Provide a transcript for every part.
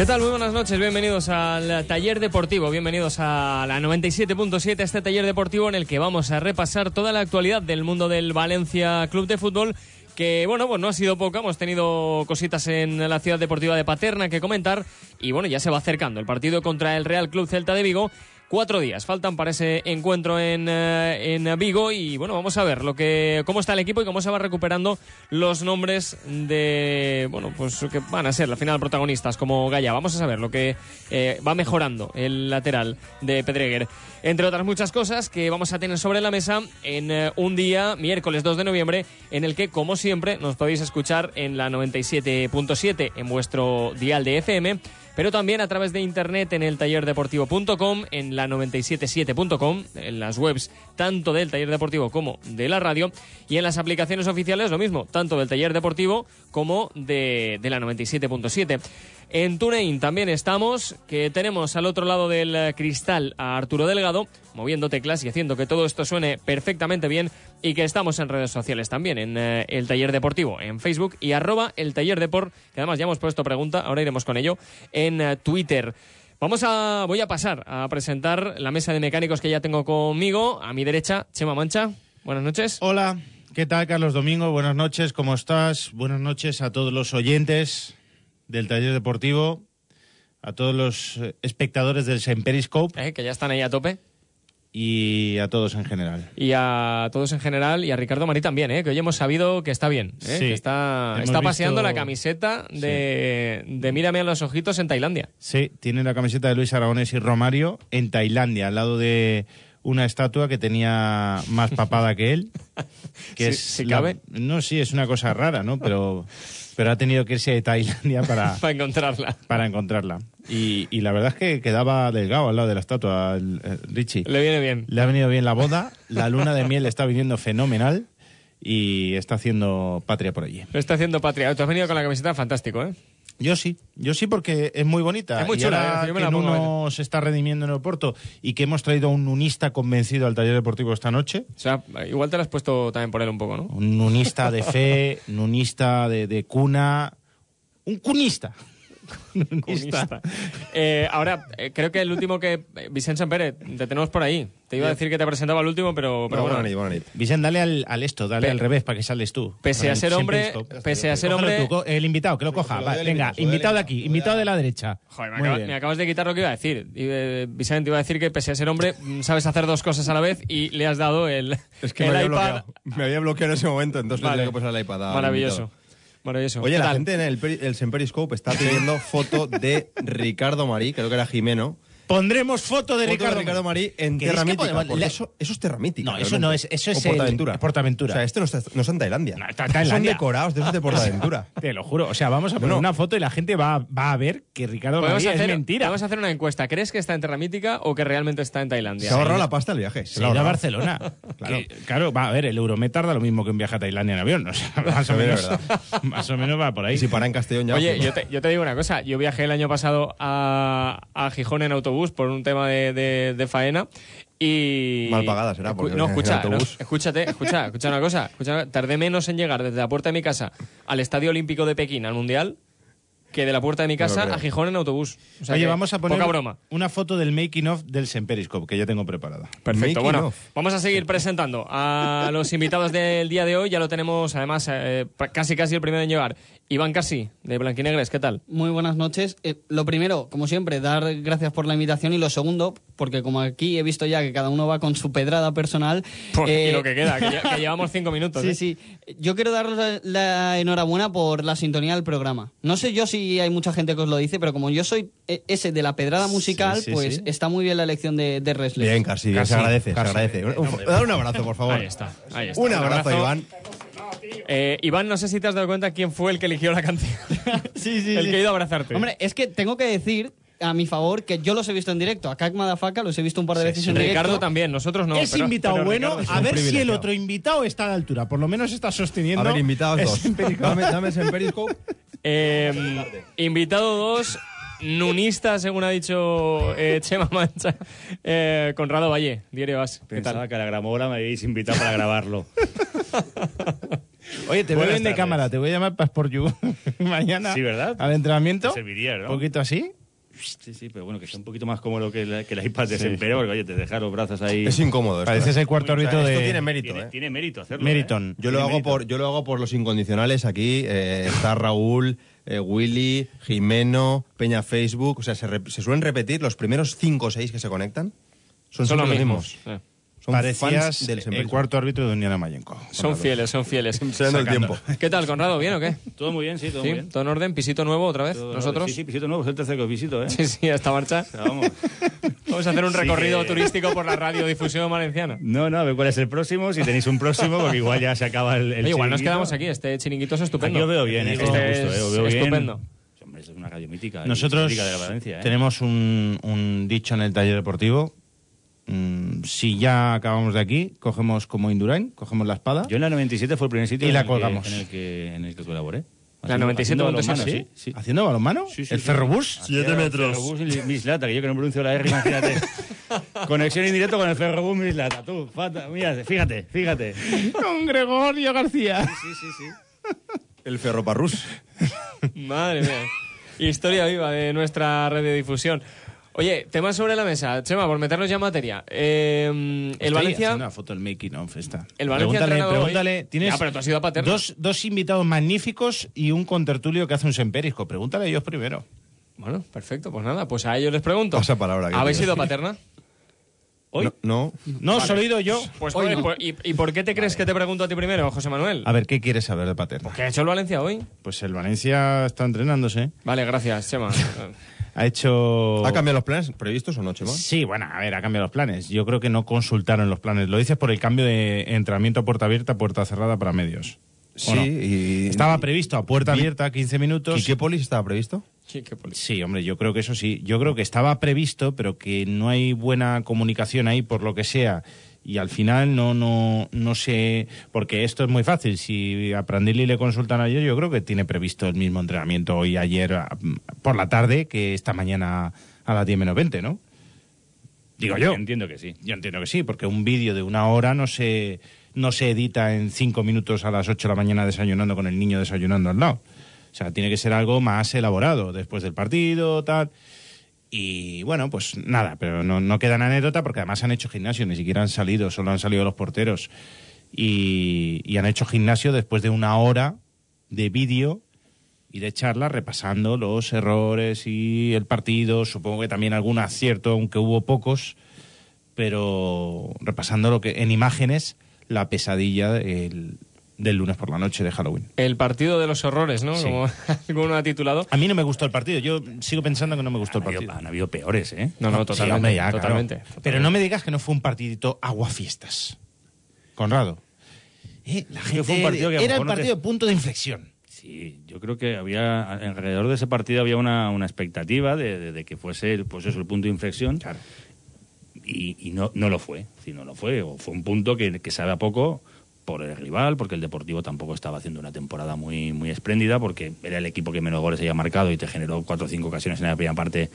¿Qué tal? Muy buenas noches, bienvenidos al taller deportivo, bienvenidos a la 97.7, este taller deportivo en el que vamos a repasar toda la actualidad del mundo del Valencia Club de Fútbol que bueno, pues no ha sido poca, hemos tenido cositas en la ciudad deportiva de Paterna que comentar y bueno, ya se va acercando el partido contra el Real Club Celta de Vigo. Cuatro días faltan para ese encuentro en, eh, en Vigo y bueno, vamos a ver lo que, cómo está el equipo y cómo se va recuperando los nombres de, bueno, pues que van a ser la final protagonistas como Gaya. Vamos a saber lo que eh, va mejorando el lateral de Pedreguer. Entre otras muchas cosas que vamos a tener sobre la mesa en eh, un día, miércoles 2 de noviembre, en el que, como siempre, nos podéis escuchar en la 97.7 en vuestro dial de FM pero también a través de internet en el tallerdeportivo.com, en la 977.com, en las webs tanto del taller deportivo como de la radio, y en las aplicaciones oficiales lo mismo, tanto del taller deportivo como de, de la 97.7. En TuneIn también estamos, que tenemos al otro lado del eh, cristal a Arturo Delgado, moviendo teclas y haciendo que todo esto suene perfectamente bien, y que estamos en redes sociales también, en eh, el Taller Deportivo, en Facebook y arroba el Taller Deport, que además ya hemos puesto pregunta, ahora iremos con ello, en eh, Twitter. Vamos a, voy a pasar a presentar la mesa de mecánicos que ya tengo conmigo. A mi derecha, Chema Mancha. Buenas noches. Hola, ¿qué tal Carlos Domingo? Buenas noches, ¿cómo estás? Buenas noches a todos los oyentes del taller deportivo, a todos los eh, espectadores del Semperiscope Eh, que ya están ahí a tope. y a todos en general. Y a todos en general y a Ricardo Marí también, ¿eh? que hoy hemos sabido que está bien, ¿eh? Sí. que está, está paseando visto- la camiseta de, de Mírame a los ojitos en Tailandia. Sí, tiene la camiseta de Luis Aragonés y Romario en Tailandia, al lado de una estatua que tenía más papada que él. Que es si la- cabe. No, sí, es una cosa rara, ¿no? Pero, pero ha tenido que irse a Tailandia para, Para encontrarla. para encontrarla. Y, y la verdad es que quedaba delgado al lado de la estatua, el- el Richie. Le viene bien. Le ha venido bien la boda, la luna de miel está viniendo fenomenal y está haciendo patria por allí. Está haciendo patria. Tú has venido con la camiseta fantástico, ¿eh? Yo sí, yo sí porque es muy bonita. Es muy y chula, ahora ¿eh? Que Nuno se está redimiendo en el Porto y que hemos traído a un unista convencido al taller deportivo esta noche. O sea, igual te la has puesto también por él un poco, ¿no? Un nunista de fe, nunista de, de cuna. Un cunista. Comunista. Eh, ahora, eh, creo que el último que... eh, Vicente Pérez, te tenemos por ahí. Te iba a decir que te presentaba el último, pero, pero Bueno, bueno. buena nit, buena nit. Vicente, dale al, al esto, dale Pe- al revés para que sales tú. Pese a ser hombre, pese a ser hombre... tú, el invitado, que lo coja. Lo Va, del venga, invitado, lo del invitado de aquí, invitado. de la derecha. Joder, me, acaba- acabas de quitar lo que iba a decir. Y, eh, Vicente, iba a decir que pese a ser hombre, mm, sabes hacer dos cosas a la vez y le has dado el, Es que el me había, iPad. bloqueado. me había bloqueado en ese momento, entonces Vale. le tengo que pasar el iPad. Maravilloso. invitado. Maravilloso. Oye, ¿Qué la tal? gente en el, el Semperiscope está pidiendo foto de Ricardo Marí, creo que era Jimeno, Pondremos foto de Foto Ricardo, de Ricardo Marí en ¿Queréis Tierra que Mítica. podemos- porque le- eso, eso es Tierra Mítica. No, eso realmente. no es- eso O es el- Portaventura. Portaventura. O sea, este no está, no está en Tailandia. No, está en Tailandia. Son decorados de esos de Portaventura. Te lo juro. O sea, vamos a poner No. una foto y la gente va, va a ver que Ricardo Podemos María es hacer, mentira. podemos hacer una encuesta. ¿Crees que está en Terra Mítica o que realmente está en Tailandia? Se ha ahorrado la pasta el viaje. Se Se ido a. Barcelona. claro. claro, va a ver, el Euromet tarda lo mismo que un viaje a Tailandia en avión. O sea, más, o menos, más o menos va por ahí. Y si para en Castellón ya. Oye, yo te, yo te digo una cosa. Yo viajé el año pasado a, a Gijón en autobús por un tema de, de- de faena y... Mal pagada será, porque No, escucha, no, escúchate, escucha, escucha una cosa. Escucha, tardé menos en llegar desde la puerta de mi casa al Estadio Olímpico de Pekín, al Mundial, que de la puerta de mi casa a Gijón en autobús. O sea Oye, vamos a poner Poca broma. una foto del making of del Semperiscope que ya tengo preparada. Perfecto. Making Bueno, of. vamos a seguir presentando a los invitados del día de hoy. Ya lo tenemos, además, eh, casi casi el primero en llegar. Iván Casi, de Blanquinegres, ¿qué tal? Muy buenas noches. Eh, lo primero, como siempre, dar gracias por la invitación y lo segundo, porque como aquí he visto ya que cada uno va con su pedrada personal. Pues, eh, y lo que queda, que, lle- que llevamos cinco minutos. Sí, ¿eh? sí. Yo quiero daros la, la enhorabuena por la sintonía del programa. No sé yo si hay mucha gente que os lo dice, pero como yo soy eh, ese de la pedrada musical, sí, pues sí. está muy bien la elección de, de. Bien, casi, Casi, se agradece, casi. se agradece. Un- un- Dale un abrazo, por favor. Ahí está, ahí está. Un Un abrazo, abrazo. Iván. Eh, Iván, no sé si te has dado cuenta quién fue el que eligió la canción. sí, sí, el sí. que ha ido a abrazarte. Hombre, es que tengo que decir a mi favor que yo los he visto en directo. A Kak Madafaka los he visto un par de veces en directo. Ricardo también, nosotros no. es pero- invitado pero bueno, sí. a ver si el otro invitado está a la altura. Por lo menos está sosteniendo. A ver, invitados el dos. Dame, dame ese Periscope. Eh, invitado dos, nunista, según ha dicho eh, Chema Mancha, eh, Conrado Valle, Diario As. ¿Qué Pensaba tal? que a la gramola me habéis invitado para grabarlo. Oye, te Buenas bien de tardes. cámara, te voy a llamar Passport You mañana. Sí, ¿verdad? Al entrenamiento. Te serviría, ¿no? Un poquito así. Sí, sí, pero bueno, que sea un poquito más cómodo que, la, que el iPad de Sempere, porque oye, te deja los brazos ahí. Es incómodo. esto, Pareces ¿eh? el cuarto O sea, árbitro Esto de tiene mérito, tiene, ¿eh? tiene mérito hacerlo. Meriton. ¿eh? Yo lo, hago mérito. por, yo lo hago por los incondicionales aquí. eh, está Raúl, eh, Willy, Jimeno, Peña Facebook. O sea, se, re- se suelen repetir los primeros cinco o seis que se conectan. Son, los mismos. Eh, Son Parecías fans del el cuarto árbitro de Uniana Mayenco. Son fieles, son fieles. Se dan el tiempo. ¿Qué tal, Conrado? ¿Bien o qué? Todo muy bien, sí, todo muy bien. ¿Todo en orden? ¿Pisito nuevo otra vez? Todo- ¿Nosotros? Sí, sí, visito nuevo, es el tercer que os visito, ¿eh? Sí, sí, a esta marcha. O sea, vamos. Vamos a hacer un recorrido turístico por la radiodifusión valenciana. No, no, a ver cuál es el próximo, si tenéis un próximo, porque igual ya se acaba el, el Oye, igual nos quedamos aquí, este chiringuito es estupendo. Aquí veo bien, este Este está justo, es eh, os veo bien. estupendo. Hombre, esto es una radio mítica. y Nosotros mítica de la Valencia, ¿eh? tenemos un, un dicho en el taller deportivo. Si ya acabamos de aquí, cogemos como Indurain, cogemos la espada. Yo en la 97 fue el primer sitio Y en, la el que, colgamos. en, el que, en el que colaboré. La Haciendo- 97 haciendo punto balonmano, sí, sí. ¿Haciendo balonmano? Sí, sí, ¿El sí. ferrobús? Siete metros. Ferrobús y Mislata, que yo que no pronuncio la R, imagínate. Conexión indirecta con el Ferrobús Mislata. Tú, fata, mira, fíjate, fíjate. Con Gregorio García. Sí, sí, sí. El Ferroparrús. Madre mía. Historia viva de nuestra radiodifusión. Oye, tema sobre la mesa. Chema, por meternos ya en materia. Eh, el Estoy Valencia... una foto del making of esta. El Valencia pregúntale, entrenado hoy- pregúntale. Tienes Ya, pero tú has ido a Paterna. dos, dos invitados magníficos y un contertulio que hace un semperisco. Pregúntale a ellos primero. Bueno, perfecto. Pues nada, pues a ellos les pregunto. Pasa palabra, ¿Habéis tío. ido a Paterna? ¿Hoy? No, no. No, solo he ido yo. Pues, Hoy no. pues, ¿y, y por qué te crees que te pregunto a ti primero, José Manuel? A ver, ¿qué quieres saber de Paterna? ¿Qué ha hecho el Valencia hoy? Pues el Valencia está entrenándose. Vale, gracias, Chema. Ha hecho... ¿Ha cambiado los planes previstos o no, Chema? Sí, bueno, a ver, ha cambiado los planes. Yo creo que no consultaron los planes. Lo dices por el cambio de entrenamiento a puerta abierta, puerta cerrada para medios. ¿O Sí, no? y... Estaba previsto a puerta abierta 15 minutos. ¿Y qué polis estaba previsto? Sí, qué poli- Sí, hombre, yo creo que eso sí. Yo creo que estaba previsto, pero que no hay buena comunicación ahí por lo que sea. Y al final no, no, no sé, porque esto es muy fácil. Si a Prandelli le consultan ayer, yo creo que tiene previsto el mismo entrenamiento hoy, ayer, por la tarde, que esta mañana a las 10 menos 20, ¿no? Digo yo. Entiendo que sí. Yo entiendo que sí, porque un vídeo de una hora no se, no se edita en cinco minutos a las 8 de la mañana desayunando con el niño desayunando al lado. O sea, tiene que ser algo más elaborado después del partido, tal. Y bueno, pues nada, pero no, no queda en anécdota porque además han hecho gimnasio, ni siquiera han salido, solo han salido los porteros. Y, y han hecho gimnasio después de una hora de vídeo y de charla repasando los errores y el partido, supongo que también algún acierto, aunque hubo pocos, pero repasando lo que en imágenes la pesadilla del- del lunes por la noche de Halloween. El partido de los horrores, ¿no? Sí. Como alguno ha titulado. A mí no me gustó el partido, yo sigo pensando que no me gustó el habido, partido. han habido peores, ¿eh? No, no, Sí, totalmente. hombre, ya, claro. totalmente, Pero no me digas que no fue un partidito aguafiestas. Conrado. Eh, la que fue un gente- partido que era el mejor no te- partido punto de inflexión. Sí, yo creo que había alrededor de ese partido había una, una expectativa de, de- de que fuese el, pues eso, el punto de inflexión y, y no, no lo fue. Sí, no lo fue. O fue un punto que, que sabe a poco por el rival, porque el Deportivo tampoco estaba haciendo una temporada muy, muy espléndida, porque era el equipo que menos goles había marcado y te generó cuatro o cinco ocasiones en la primera parte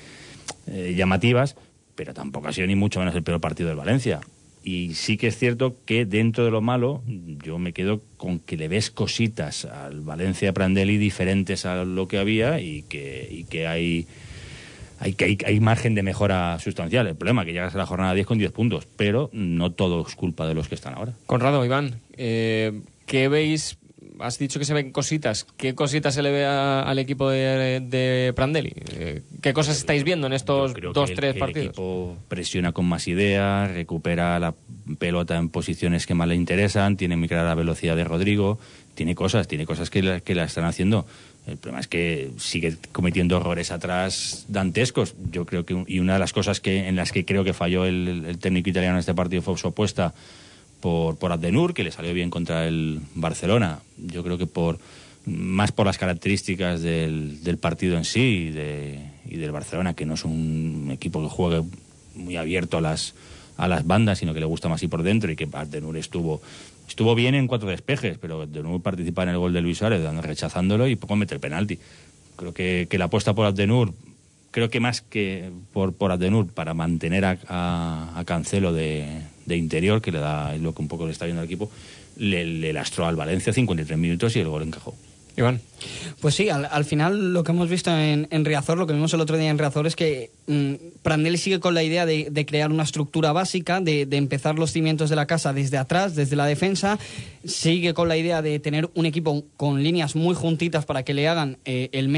eh, llamativas, pero tampoco ha sido ni mucho menos el peor partido del Valencia. Y sí que es cierto que dentro de lo malo, yo me quedo con que le ves cositas al Valencia Prandelli diferentes a lo que había y que, y que hay, hay, que hay, hay margen de mejora sustancial. El problema es que llegas a la jornada 10 con 10 puntos, pero no todo es culpa de los que están ahora. Conrado, Iván, eh, ¿qué veis? Has dicho que se ven cositas. ¿Qué cositas se le ve a- al equipo de, de Prandelli? Eh, ¿Qué cosas estáis viendo en estos dos, el- tres partidos? El equipo presiona con más ideas, recupera la pelota en posiciones que más le interesan, tiene muy clara la velocidad de Rodrigo, tiene cosas, tiene cosas que la, que la están haciendo. El problema es que sigue cometiendo errores atrás dantescos. Yo creo que y una de las cosas que en las que creo que falló el, técnico italiano en este partido fue su apuesta por, por Abdenur, que le salió bien contra el Barcelona. Yo creo que por más por las características del, del partido en sí y, de- y del Barcelona, que no es un equipo que juegue muy abierto a las, a las bandas, sino que le gusta más ir por dentro y que Abdenur estuvo estuvo bien en cuatro despejes, pero Abdenur participa en el gol de Luis Suárez, rechazándolo y poco mete el penalti. Creo que, que la apuesta por Abdenur, creo que más que por, por Abdenur, para mantener a, a- a Cancelo de, de interior, que le da es lo que un poco le está viendo al equipo, le, le lastró al Valencia 53 minutos y el gol encajó. Iván. Pues sí, al, al final lo que hemos visto en, en Riazor, lo que vimos el otro día en Riazor es que Prandelli sigue con la idea de, crear una estructura básica, de, empezar los cimientos de la casa desde atrás, desde la defensa, sigue con la idea de tener un equipo con líneas muy juntitas para que le hagan eh, el,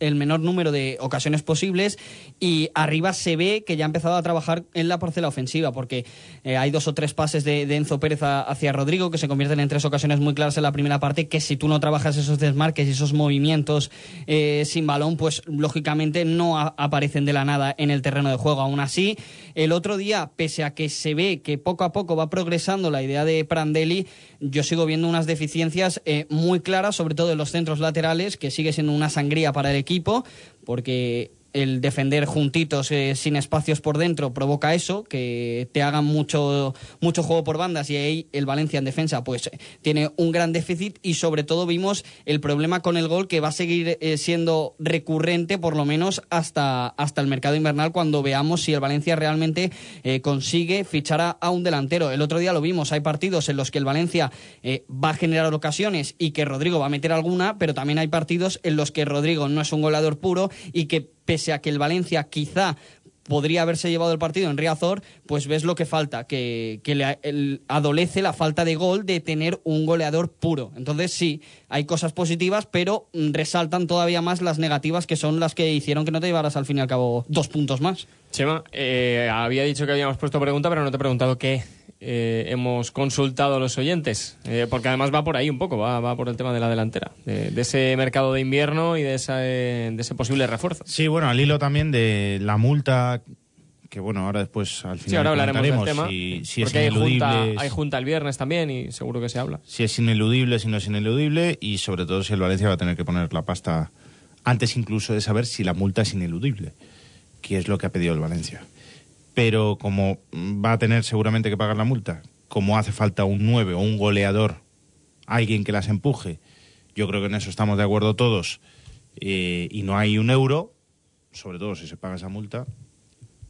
el menor número de ocasiones posibles. Y arriba se ve que ya ha empezado a trabajar en la parcela ofensiva porque eh, hay dos o tres pases de, Enzo Pérez hacia Rodrigo que se convierten en tres ocasiones muy claras en la primera parte que si tú no trabajas esos desmarques y esos movimientos eh, sin balón pues lógicamente no aparecen de la nada en el terreno de juego. Aún así el otro día pese a que se ve que poco a poco va progresando la idea de Prandelli yo sigo viendo unas deficiencias eh, muy claras sobre todo en los centros laterales que sigue siendo una sangría para el equipo porque el defender juntitos eh, sin espacios por dentro provoca eso, que te hagan mucho, mucho juego por bandas y ahí el Valencia en defensa pues tiene un gran déficit y sobre todo vimos el problema con el gol que va a seguir eh, siendo recurrente por lo menos hasta, hasta el mercado invernal cuando veamos si el Valencia realmente eh, consigue fichar a, a un delantero. El otro día lo vimos, hay partidos en los que el Valencia va a generar ocasiones y que Rodrigo va a meter alguna, pero también hay partidos en los que Rodrigo no es un goleador puro y que pese a que el Valencia quizá podría haberse llevado el partido en Riazor, pues ves lo que falta, que, que le el- adolece la falta de gol de tener un goleador puro. Entonces sí, hay cosas positivas, pero mm, resaltan todavía más las negativas que son las que hicieron que no te llevaras al fin y al cabo dos puntos más. Chema, eh, había dicho que habíamos puesto pregunta, pero no te he preguntado qué eh, hemos consultado a los oyentes. Eh, porque además va por ahí un poco, va, va por el tema de la delantera, de, de ese mercado de invierno y de, esa, eh, de ese posible refuerzo. Sí, bueno, al hilo también de la multa, que bueno, ahora después al final Sí, ahora hablaremos del tema. si, si es porque hay junta, ineludible, hay junta el viernes también y seguro que se habla. si es ineludible, si no es ineludible y sobre todo si el Valencia va a tener que poner la pasta antes incluso de saber si la multa es ineludible, que es lo que ha pedido el Valencia. Pero como va a tener seguramente que pagar la multa, como hace falta un 9 o un goleador, alguien que las empuje, yo creo que en eso estamos de acuerdo todos, eh, y no hay un euro, sobre todo si se paga esa multa,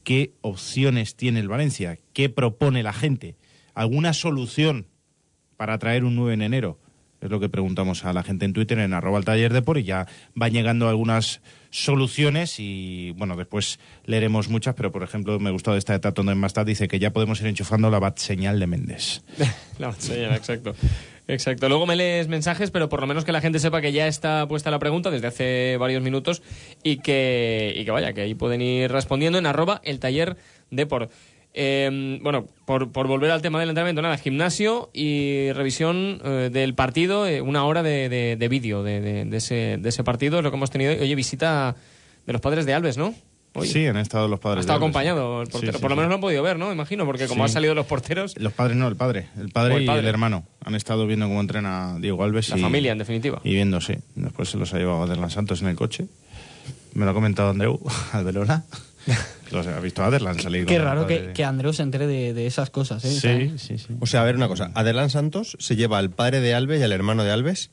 ¿qué opciones tiene el Valencia? ¿Qué propone la gente? ¿Alguna solución para traer un 9 en enero? Es lo que preguntamos a la gente en Twitter, en arroba el taller de por, y ya van llegando algunas soluciones y, bueno, después leeremos muchas, pero por ejemplo, me gustó de esta de Tatón en Mastad, dice que ya podemos ir enchufando la bat señal de Méndez. La señal, exacto. Exacto. Luego me lees mensajes, pero por lo menos que la gente sepa que ya está puesta la pregunta desde hace varios minutos y que, y que vaya, que ahí pueden ir respondiendo en arroba el taller de por. Eh, bueno, por, por volver al tema del entrenamiento, nada, gimnasio y revisión eh, del partido, eh, una hora de, de- de vídeo de, de- ese, de ese partido, es lo que hemos tenido. Oye, visita de los padres de Alves, ¿no? Hoy. Sí, han estado los Ha padres. estado de Alves. acompañado el portero. sí, por lo sí. menos lo han podido ver, ¿no? Imagino, porque como han salido los porteros, Los padres no, el padre. El padre y el hermano han estado viendo cómo entrena Diego Alves. la y, familia, en definitiva. Y viendo, sí. Después se los ha llevado Aderlan Santos en el coche. Me lo ha comentado Andreu, al Verona. los ha visto a Aderlan salir. Qué raro que, que Andreu se entere de, de esas cosas, ¿eh? Sí, sí, sí. O sea, a ver una cosa. Adelán Santos se lleva al padre de Alves y al hermano de Alves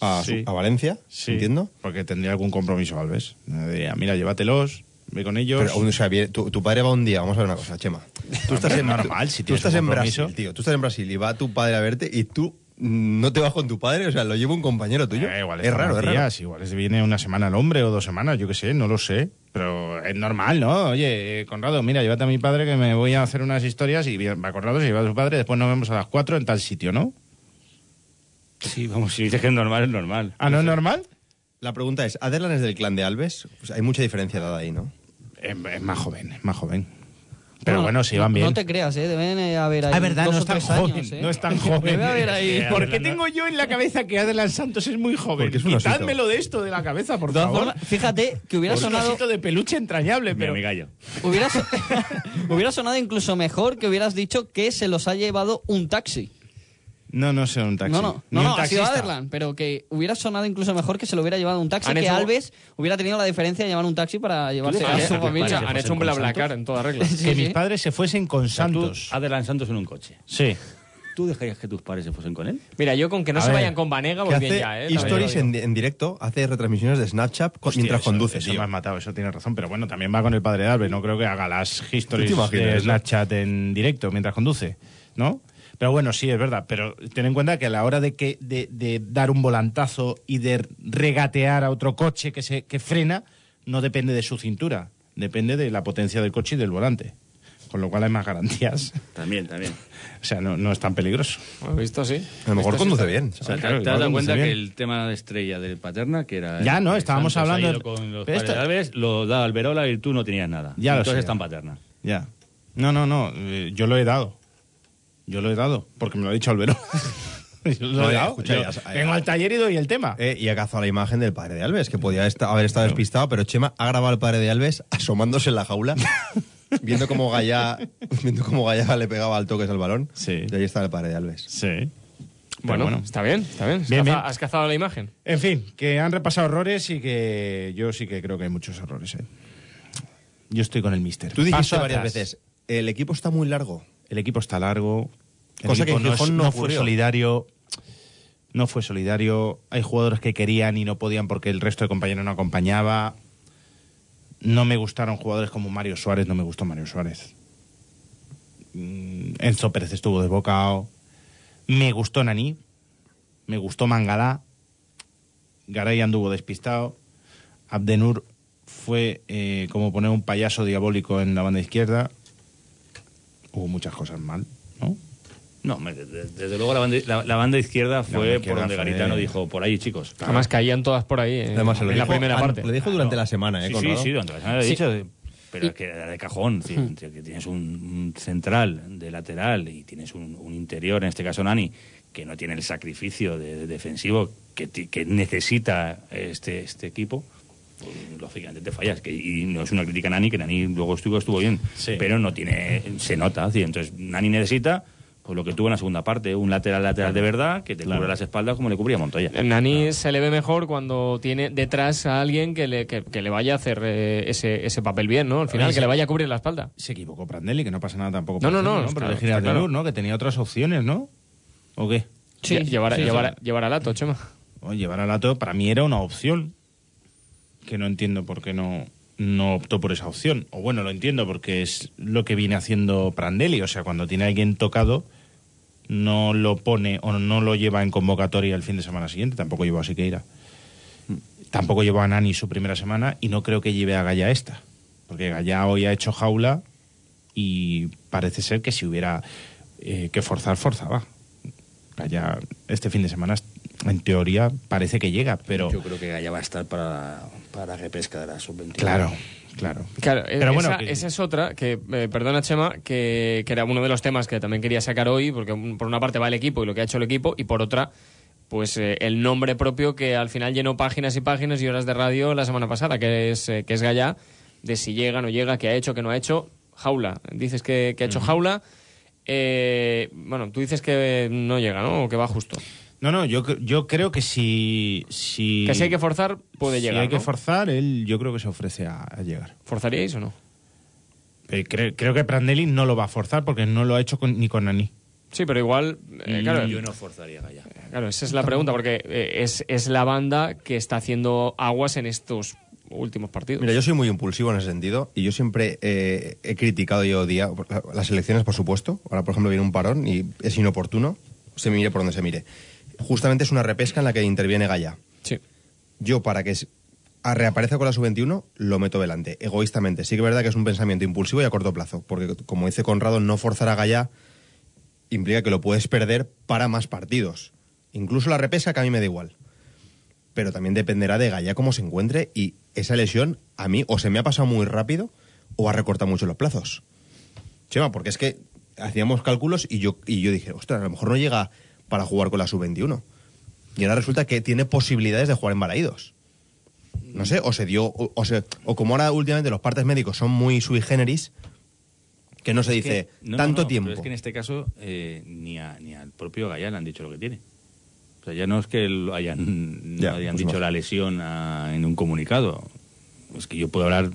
a, su- Sí. a Valencia, Sí, entiendo. Porque tendría algún compromiso Alves. Me diría, mira, llévatelos, ve con ellos. Pero, o sea, tu, tu padre va un día, vamos a ver una cosa, Chema. Tú estás en, normal, si tú tienes estás un en compromiso. Brasil, tío. Tú estás en Brasil y va tu padre a verte y tú no te vas con tu padre, o sea, lo lleva un compañero tuyo. Eh, igual es raro, es raro. Igual es- viene una semana el hombre o dos semanas, yo qué sé, no lo sé. Pero es normal, ¿no? Oye, eh, Conrado, mira, llévate a mi padre que me voy a hacer unas historias y va Conrado, se lleva a su padre, después nos vemos a las cuatro en tal sitio, ¿no? Sí, vamos, si dices que es normal, es normal. ¿Ah, no es normal? La pregunta es, ¿Adelan es del clan de Alves? Pues hay mucha diferencia dada ahí, ¿no? Es, es más joven, es más joven. Pero no, bueno, se no- van bien. No te creas, ¿eh? Deben eh, haber ahí Ah, verdad, dos no o es tan tres joven. años, ¿eh? No es tan joven. Debe haber ahí... ¿Por qué tengo yo en la cabeza que Adelan Santos es muy joven? Porque es un osito. Quitádmelo de esto de la cabeza, por favor. formas, fíjate que hubiera Es un sonado... osito de peluche entrañable, Mi pero... amigallo. Hubiera, so- hubiera sonado incluso mejor que hubieras dicho que se los ha llevado un taxi. No, no sé, un taxi. No, no, Ni no, un no ha sido taxista. Aderlan, pero que hubiera sonado incluso mejor que se lo hubiera llevado un taxi, Han que hecho- Alves hubiera tenido la diferencia de llevar un taxi para llevarse ¿Tú a su familia. han hecho un blablacar Santos? en toda regla. Sí, Que sí. mis padres se fuesen con sea, tú, Santos. Adelan Santos en un coche. Sí. ¿Tú dejarías que tus padres se fuesen con él? Mira, yo con que no A se ver, vayan con Vanega, Que pues bien hace ya, ¿eh? También stories lo digo. en, en directo, hace retransmisiones de Snapchat Hostia, mientras eso- conduce, eso tío. me has matado, eso tienes razón. Pero bueno, también va con el padre de Alves. No creo que haga las historias ¿Tú te imaginas de eso? Snapchat en directo mientras conduce, ¿no? Pero bueno, sí, es verdad. Pero ten en cuenta que a la hora de, que, de, de dar un volantazo y de regatear a otro coche que, se, que frena, no depende de su cintura. Depende de la potencia del coche y del volante. Con lo cual hay más garantías. También, también. O sea, no, no es tan peligroso. Bueno, visto sí. A lo mejor conduce bien. O sea, ¿sabes? ¿te, claro, te has dado cuenta bien. que el tema de estrella del Paterna, que era... Ya, no, estábamos Santos hablando- con los Alves, lo da Alberola y tú no tenías nada. Ya lo Entonces sé. está en Paterna. Ya. No, no, no. eh, yo lo he dado. Yo lo he dado. Porque me lo ha dicho Albero. yo lo he dado. escucha, Yo ya, ya. vengo al taller y doy el tema. Eh, y ha cazado la imagen del padre de Alves, que podía esta- haber estado despistado, pero Chema ha grabado al padre de Alves asomándose en la jaula, viendo cómo Gallá, viendo cómo Gallá le pegaba al toques al balón. Sí. Y ahí está el padre de Alves. Sí. Bueno, bueno. está bien, está bien. Has Bien, caza- bien. Has cazado la imagen. En fin, que han repasado errores y que yo sí que creo que hay muchos errores. ¿eh? Yo estoy con el mister. Tú dijiste Paso varias atrás. veces, el equipo está muy largo. El equipo está largo. El Cosa que equipo en no, es- no fue solidario. No fue solidario. Hay jugadores que querían y no podían porque el resto de compañeros no acompañaba. No me gustaron jugadores como Mario Suárez. No me gustó Mario Suárez. Mm, Enzo Pérez estuvo desbocado. Me gustó Nani. Me gustó Mangalá. Garay anduvo despistado. Abdenur fue eh, como poner un payaso diabólico en la banda izquierda. Hubo muchas cosas mal, ¿no? No, me- de- de- desde luego la banda, la, la banda izquierda fue izquierda por donde fue- Garitano dijo, por ahí chicos. Además caían todas por ahí eh, Además, en la dijo primera parte. Lo dijo durante la semana, ¿eh? Sí, sí, durante la semana lo he Sí. dicho. Pero es que era de cajón, decir, que tienes un, un central de lateral y tienes un, un interior, en este caso Nani, que no tiene el sacrificio de, de defensivo que, ti- que necesita este, este equipo, pues, lógicamente te fallas. Que, y no es una crítica a Nani, que Nani luego estuvo, estuvo bien, Sí. pero no tiene, se nota. decir, entonces Nani necesita pues lo que tuvo en la segunda parte, un lateral lateral de verdad que te Claro. cubre las espaldas como le cubría Montoya. El Nani se le ve mejor cuando tiene detrás a alguien que le, que, que le vaya a hacer eh, ese, ese papel bien, ¿no? Al final, que le vaya a cubrir la espalda. Se equivocó Prandelli, que no pasa nada tampoco. No, no, no, a claro. Denur, ¿no? Que tenía otras opciones, ¿no? ¿O qué? Sí, Lle- llevar, sí, llevar, sí. llevar al Ato, Chema. O llevar a Lato para mí era una opción. Que no entiendo por qué no, no optó por esa opción. O bueno, lo entiendo porque es lo que viene haciendo Prandelli. O sea, cuando tiene a alguien tocado, no lo pone o no lo lleva en convocatoria el fin de semana siguiente. Tampoco llevó a Siqueira. Tampoco llevó a Nani su primera semana y no creo que lleve a Gaya esta. Porque Gaya hoy ha hecho jaula y parece ser que si hubiera eh, que forzar, forzaba. Gaya este fin de semana, en teoría, parece que llega, pero... Yo creo que Gaya va a estar para, para la repesca de la sub-21. Claro, Claro. Claro, e- Pero bueno, esa, que- esa es otra, que, eh, perdona Chema, que, que era uno de los temas que también quería sacar hoy, porque un- por una parte va el equipo y lo que ha hecho el equipo, y por otra, pues eh, el nombre propio que al final llenó páginas y páginas y horas de radio la semana pasada, que es, eh, que es Gallá, de si llega, no llega, qué ha hecho, qué no ha hecho. Jaula, dices que, que ha hecho Jaula. Eh, bueno, tú dices que no llega, ¿no? O que va justo. No, no, yo, yo creo que si, si... Que si hay que forzar, puede si llegar. hay que forzar, él yo creo que se ofrece a, a llegar. ¿Forzaríais o no? Pero creo, creo que Prandelli no lo va a forzar porque no lo ha hecho con- ni con Nani. Sí, pero igual, eh, claro, Yo no forzaría a Gallá. Claro, esa es la pregunta, porque eh, es, es la banda que está haciendo aguas en estos últimos partidos. Mira, yo soy muy impulsivo en ese sentido y yo siempre eh, he criticado y odiado las elecciones, por supuesto. Ahora, por ejemplo, viene un parón y es inoportuno, se mire por donde se mire. Justamente es una repesca en la que interviene Gaya. Sí. Yo, para que reaparezca con la sub-21, lo meto delante, egoístamente. Sí que es verdad que es un pensamiento impulsivo y a corto plazo, porque, como dice Conrado, no forzar a Gaya implica que lo puedes perder para más partidos. Incluso la repesca, que a mí me da igual. Pero también dependerá de Gaya cómo se encuentre y esa lesión, a mí, o se me ha pasado muy rápido o ha recortado mucho los plazos. Chema, porque es que hacíamos cálculos y yo, y yo dije, ostras, a lo mejor no llega para jugar con la sub-21. Y ahora resulta que tiene posibilidades de jugar en Balaídos. No sé, o se dio, o, o se- o como ahora últimamente los partes médicos son muy sui generis, que no se dice no, tanto no, tiempo. Pero es que en este caso eh, ni, a- ni al propio Gallá le han dicho lo que tiene. O sea, ya no es que lo hayan, Ya, hayan pues dicho no. la lesión en un comunicado. Es que yo puedo hablar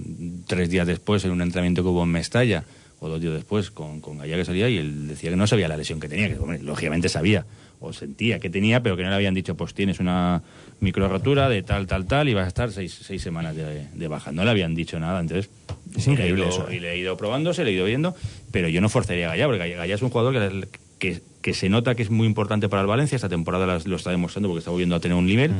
tres días después en un entrenamiento que hubo en Mestalla o dos días después con, con Gallá que salía y él decía que no sabía la lesión que tenía, que hombre, lógicamente sabía o sentía que tenía, pero que no le habían dicho, pues tienes una micro rotura de tal, tal, tal y vas a estar seis, seis semanas de, de baja. No le habían dicho nada, entonces... Es increíble ido- eso, ¿eh? Y le he ido probando, se le he ido viendo, pero yo no forzaría a Gallá, porque Gallá es un jugador que, que, que se nota que es muy importante para el Valencia, esta temporada las- lo está demostrando porque está volviendo a tener un nivel,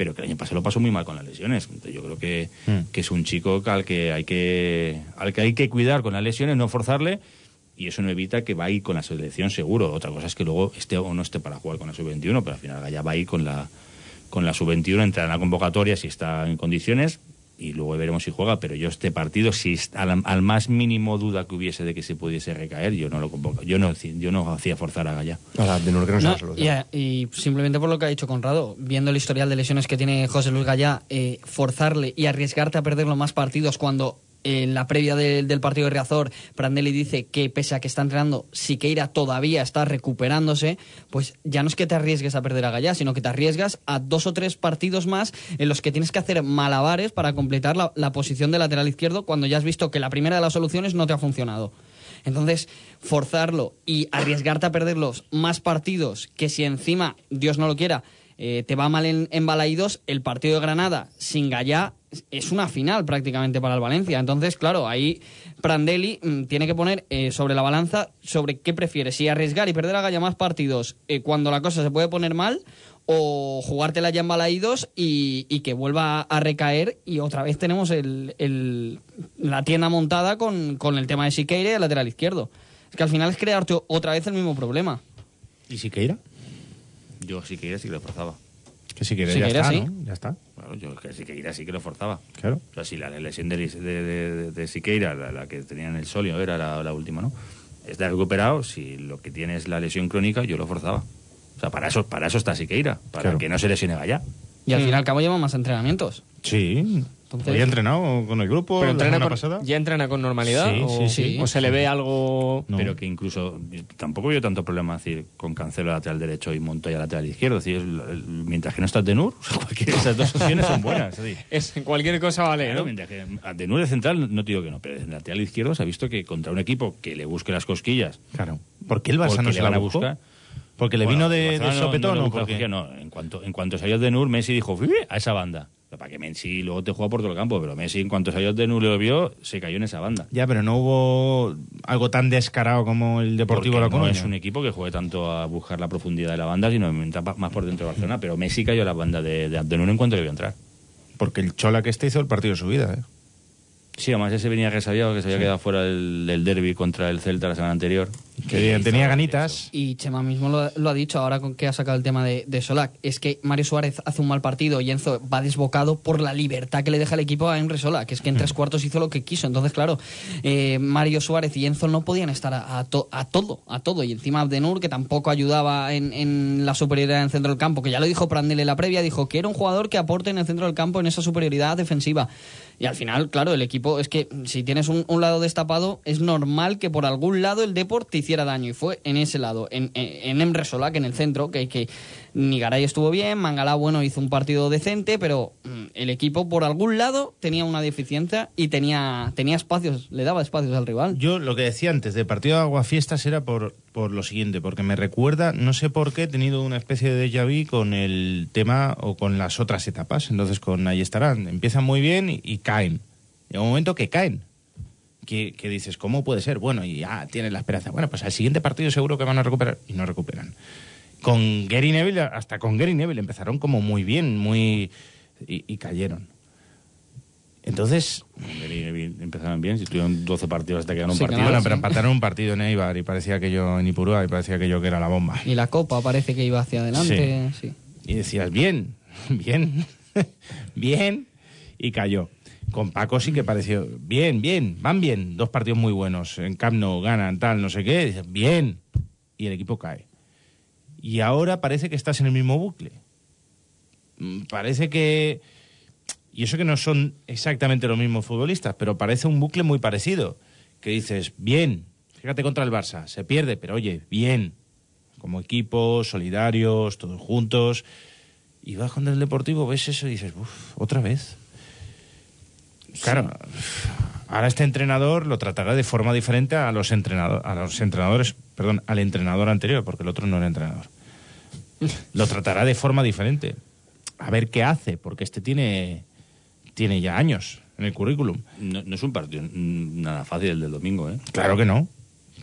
pero que el año pasado lo pasó muy mal con las lesiones. Entonces, yo creo que, Mm. que es un chico al que, hay que, al que hay que cuidar con las lesiones, no forzarle, y eso no evita que va a ir con la selección seguro. Otra cosa es que luego esté o no esté para jugar con la sub-21, pero al final Gallá va a ir con la, con la sub-21, entrará en la convocatoria si está en condiciones y luego veremos si juega. Pero yo este partido, si al, al más mínimo duda que hubiese de que se pudiese recaer, yo no lo convoco. Yo no, yo no hacía forzar a Gallá. O sea, de nuevo que no No, solución. y, simplemente por lo que ha dicho Conrado, viendo el historial de lesiones que tiene José Luis Gallá, eh, forzarle y arriesgarte a perder los más partidos cuando en la previa de- del partido de Riazor, Prandelli dice que pese a que está entrenando, Siqueira todavía está recuperándose, pues ya no es que te arriesgues a perder a Gallá, sino que te arriesgas a dos o tres partidos más en los que tienes que hacer malabares para completar la, la posición de lateral izquierdo cuando ya has visto que la primera de las soluciones no te ha funcionado. Entonces, forzarlo y arriesgarte a perder los más partidos que si encima, Dios no lo quiera, eh, te va mal en, en Balaídos, el partido de Granada sin Gallá es una final prácticamente para el Valencia. Entonces, claro, ahí Prandelli mm, tiene que poner eh, sobre la balanza sobre qué prefiere, si arriesgar y perder a Gallá más partidos eh, cuando la cosa se puede poner mal o jugártela ya en Balaídos y, y que vuelva a recaer y otra vez tenemos el- la tienda montada con, con el tema de Siqueira y el lateral izquierdo. Es que al final es crearte otra vez el mismo problema. ¿Y Siqueira? Yo sí que iría, sí que lo forzaba. Que Siqueira, Siqueira, ya está, sí. ¿no? Ya está. Claro, yo que sí que iría, sí que lo forzaba. Claro. O sea, si la lesión de, de, de- de Siqueira, la, la que tenía en el solio, era la, la última, ¿no? Está recuperado, si lo que tiene es la lesión crónica, yo lo forzaba. O sea, para eso, para eso está Siqueira, para Claro. que no se lesione Gallá. Y al Mm. fin y al cabo lleva más entrenamientos. Sí. Entonces- ha entrenado con el grupo Pero entrena con- pasada. ¿Ya entrena con normalidad? Sí, o, sí, sí. ¿O se le ve algo...? No. Pero que incluso tampoco veo tanto problema decir con Cancelo lateral derecho y Montoya lateral izquierdo. Es decir, mientras que no estás de Nur, cualquiera de esas dos opciones son buenas. Es decir, Es, cualquier cosa vale, Claro, ¿no? mientras que de Nur de central no te digo que no, pero de lateral izquierdo se ha visto que contra un equipo que le busque las cosquillas, Claro. ¿Por qué el Barça porque no le se la a buscó? buscar. Porque le Bueno, vino de, no- sopetón no, no. En cuanto, en cuanto salió de Nur, Messi dijo, "Uy, a esa banda. Para que Messi luego te juega por todo el campo, pero Messi en cuanto salió de Nur lo vio, se cayó en esa banda. Ya, pero no hubo algo tan descarado como el Deportivo Porque La no Coruña. es un equipo que juegue tanto a buscar la profundidad de la banda, sino más por dentro de Barcelona. Pero Messi cayó a la banda de, de Abdenur en cuanto le vio entrar. Porque el Chola que este hizo el partido de su vida, ¿eh? Sí, además ese venía resabiado, que se había quedado fuera del, del derby contra el Celta la semana anterior. Que tenía ganitas. Y Chema mismo lo, lo ha dicho ahora con que ha sacado el tema de, de Solac. Es que Mario Suárez hace un mal partido y Enzo va desbocado por la libertad que le deja el equipo a Emre Solac. Es que en tres cuartos hizo lo que quiso. Entonces, claro, eh, Mario Suárez y Enzo no podían estar a, a to- a todo, a todo. Y encima Abdenur, que tampoco ayudaba en, en la superioridad en el centro del campo, que ya lo dijo Prandelli en la previa, dijo que era un jugador que aporte en el centro del campo en esa superioridad defensiva. Y al final, claro, el equipo es que si tienes un, un lado destapado, es normal que por algún lado el Deport te hiciera daño. Y fue en ese lado, en, en, en Emre en el centro, que, que Nigaray estuvo bien, Mangalá, bueno, hizo un partido decente, pero mm, el equipo por algún lado tenía una deficiencia y tenía, tenía espacios, le daba espacios al rival. Yo lo que decía antes del partido de Aguafiestas era por, por lo siguiente, porque me recuerda, no sé por qué, he tenido una especie de déjà vu con el tema o con las otras etapas. Entonces con ahí estarán, empiezan muy bien y, caen. Llega un momento que caen. Que, que dices, ¿cómo puede ser? Bueno, y ya tienes la esperanza. Bueno, pues al siguiente partido seguro que van a recuperar. Y no recuperan. Con Gary Neville, hasta con Gary Neville, empezaron como muy bien, muy. y, y cayeron. Entonces, Empezaron bien, si tuvieron 12 partidos hasta que ganaron un partido. claro, bueno, sí. pero empataron un partido en Eibar y parecía que yo en Ipurúa y parecía que yo que era la bomba. Y la copa parece que iba hacia adelante. Sí. Y decías, bien, bien, bien, y cayó. Con Paco sí que pareció, bien, bien, van bien, dos partidos muy buenos, en Camp Nou ganan, tal, no sé qué, bien, y el equipo cae. Y ahora parece que estás en el mismo bucle. Mm, Parece que... Y eso que no son exactamente los mismos futbolistas, pero parece un bucle muy parecido. Que dices, bien, fíjate contra el Barça, se pierde, pero oye, bien. Como equipo, solidarios, todos juntos. Y vas con el Deportivo, ves eso y dices, uff, otra vez. Claro, ahora este entrenador lo tratará de forma diferente a los, entrenado- a los entrenadores, perdón, al entrenador anterior, porque el otro no era entrenador. Lo tratará de forma diferente. A ver qué hace, porque este tiene, tiene ya años en el currículum. No, no es un partido nada fácil el del domingo, ¿eh? Claro que no,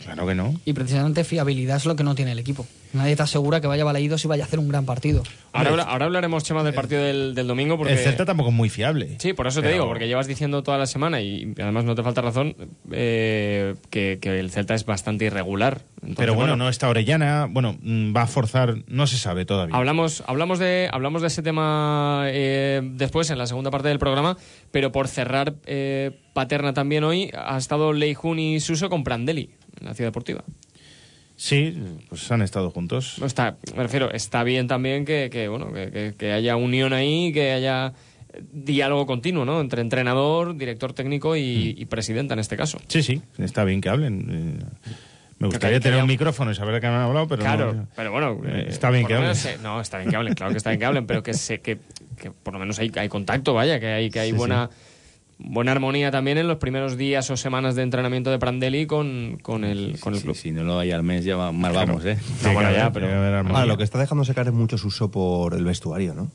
claro que no. Y precisamente fiabilidad es lo que no tiene el equipo. Nadie te asegura que vaya Balaídos y vaya a hacer un gran partido. Ahora, habla- ahora hablaremos, Chema, del partido del, del domingo. Porque... El Celta tampoco es muy fiable. Sí, por eso te digo, porque llevas diciendo toda la semana y además no te falta razón eh, que, que el Celta es bastante irregular. Entonces, Pero bueno, no está Orellana, bueno, mm, va a forzar, no se sabe todavía. Hablamos, hablamos, de, hablamos de ese tema eh, después, en la segunda parte del programa, pero por cerrar eh, Paterna también hoy, ha estado Leijun y Suso con Prandelli en la Ciudad Deportiva. Sí, pues han estado juntos. No está, me refiero, está bien también que, que, bueno, que, que- que haya unión ahí, que haya eh, diálogo continuo, ¿no? Entre entrenador, director técnico y, y presidenta en este caso. Sí, sí, está bien que hablen. Eh, Me gustaría que- que tener haya- un micrófono y saber qué han hablado, pero claro, no. pero bueno, Eh, está bien que hablen. se- no, está bien que hablen, claro que está bien que hablen, pero que sé que, que por lo menos hay, hay contacto, vaya, que hay, que hay Sí, buena, buena armonía también en los primeros días o semanas de entrenamiento de Prandelli con, con el, con el Sí, club. Si no lo hay al mes, ya va- mal vamos, ¿eh? Tiene bueno, que ya, pero-. Ahora, lo que está dejándose caer es mucho Suso por el vestuario, ¿no?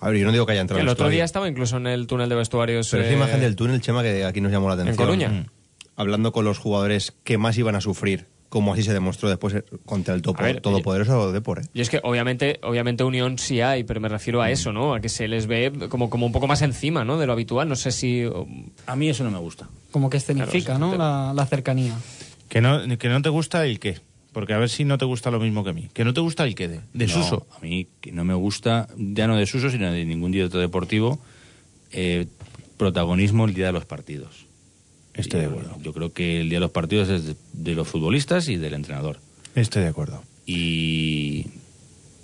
A ver, yo no digo que haya entrado el al otro día estaba incluso en el túnel de vestuarios. Pero esa eh, imagen del túnel, Chema, que aquí nos llamó la atención. Coruña. Mm. Hablando con los jugadores que más iban a sufrir, como así se demostró después eh, contra el topo, ver, todopoderoso Depor, ¿eh? Y es que obviamente, obviamente unión sí hay, pero me refiero a eso, ¿no? A que se les ve como, como un poco más encima, ¿no? De lo habitual. No sé si. A mí eso no me gusta. Como que escenifica, Claro, ¿no? La, la cercanía. Que no, que no te gusta el qué. Porque a ver si no te gusta lo mismo que a mí. Que no te gusta el qué de, de No, Suso. A mí que no me gusta, ya no de Suso, sino de ningún director deportivo, eh, protagonismo el día de los partidos. Estoy de acuerdo. Yo creo que el día de los partidos es de, los futbolistas y del entrenador. Estoy de acuerdo. Y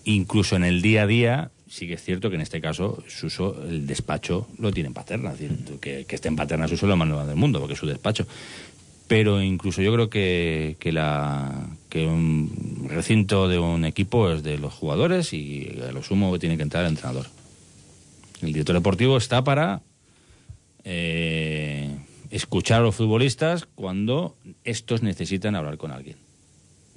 incluso en el día a día, sí que es cierto que en este caso Suso, el despacho lo tiene en Paterna. Es decir, que, que esté en Paterna Suso es lo más normal del mundo, porque es su despacho. Pero incluso yo creo que, que, la, que un recinto de un equipo es de los jugadores y a lo sumo tiene que entrar el entrenador. El director deportivo está para eh, escuchar a los futbolistas cuando estos necesitan hablar con alguien.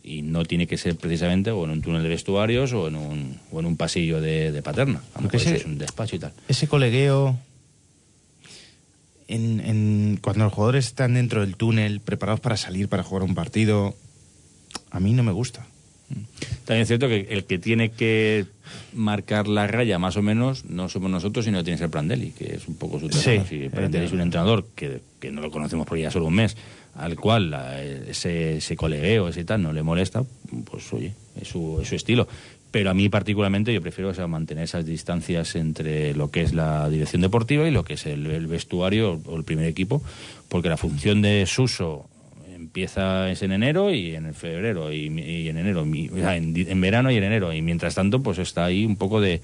Y no tiene que ser precisamente o en un túnel de vestuarios o en un, o en un pasillo de, de paterna. A lo Porque mejor ese- es un despacho y tal. Ese colegueo. En, en- cuando los jugadores están dentro del túnel, preparados para salir para jugar un partido, a mí no me gusta. También es cierto que el que tiene que marcar la raya más o menos no somos nosotros, sino tiene que ser Prandelli, que es un poco su. Sí, Si Prandelli es un entrenador que, que no lo conocemos por ya solo un mes, al cual la- ese, ese colegueo, ese tal, no le molesta, pues oye, es su, es su estilo. Pero a mí particularmente yo prefiero o sea, mantener esas distancias entre lo que es la dirección deportiva y lo que es el, el vestuario o el primer equipo, porque la función de Suso empieza es en enero y en febrero y, y en enero, mi- o sea, en, verano y en enero. Y mientras tanto, pues está ahí un poco de,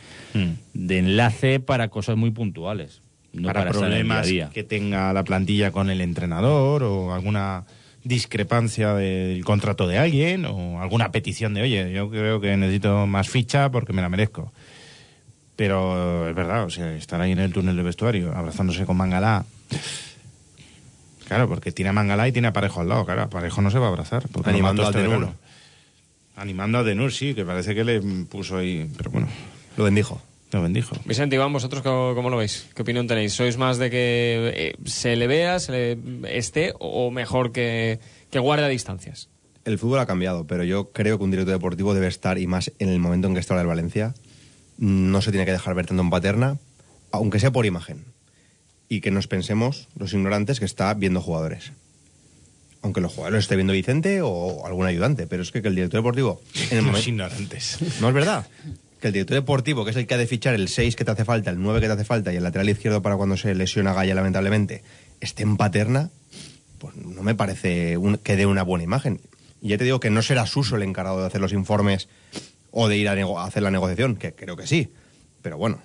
de enlace para cosas muy puntuales. No para, día problemas día. que tenga la plantilla con el entrenador o alguna discrepancia del contrato de alguien o alguna petición de, oye, yo creo que necesito más ficha porque me la merezco. Pero es verdad, o sea, estar ahí en el túnel de vestuario abrazándose con Mangalá. Claro, porque tiene a Mangalá y tiene a Parejo al lado. Claro, a Parejo no se va a abrazar. porque Animando al este Denur. Animando a Denur, sí, que parece que le puso ahí. Pero bueno, Lo bendijo. lo bendijo. Vicente, Iván, ¿vosotros cómo, cómo lo veis? ¿Qué opinión tenéis? ¿Sois más de que eh, se le vea, se le esté o mejor que, que guarde a distancias? El fútbol ha cambiado, pero yo creo que un director deportivo debe estar, y más en el momento en que está el Valencia, no se tiene que dejar ver tanto en paterna, aunque sea por imagen. Y que nos pensemos, los ignorantes, que está viendo jugadores. Aunque los jugadores esté viendo Vicente o algún ayudante, pero es que, que el director deportivo, en el Los momento, ignorantes. no es verdad. Que el director deportivo, que es el que ha de fichar el 6 que te hace falta, el 9 que te hace falta y el lateral izquierdo para cuando se lesiona Gaya, lamentablemente, esté en paterna, pues no me parece un- que dé una buena imagen. Y ya te digo que no será Suso el encargado de hacer los informes o de ir a, nego- a hacer la negociación, que creo que sí. Pero bueno,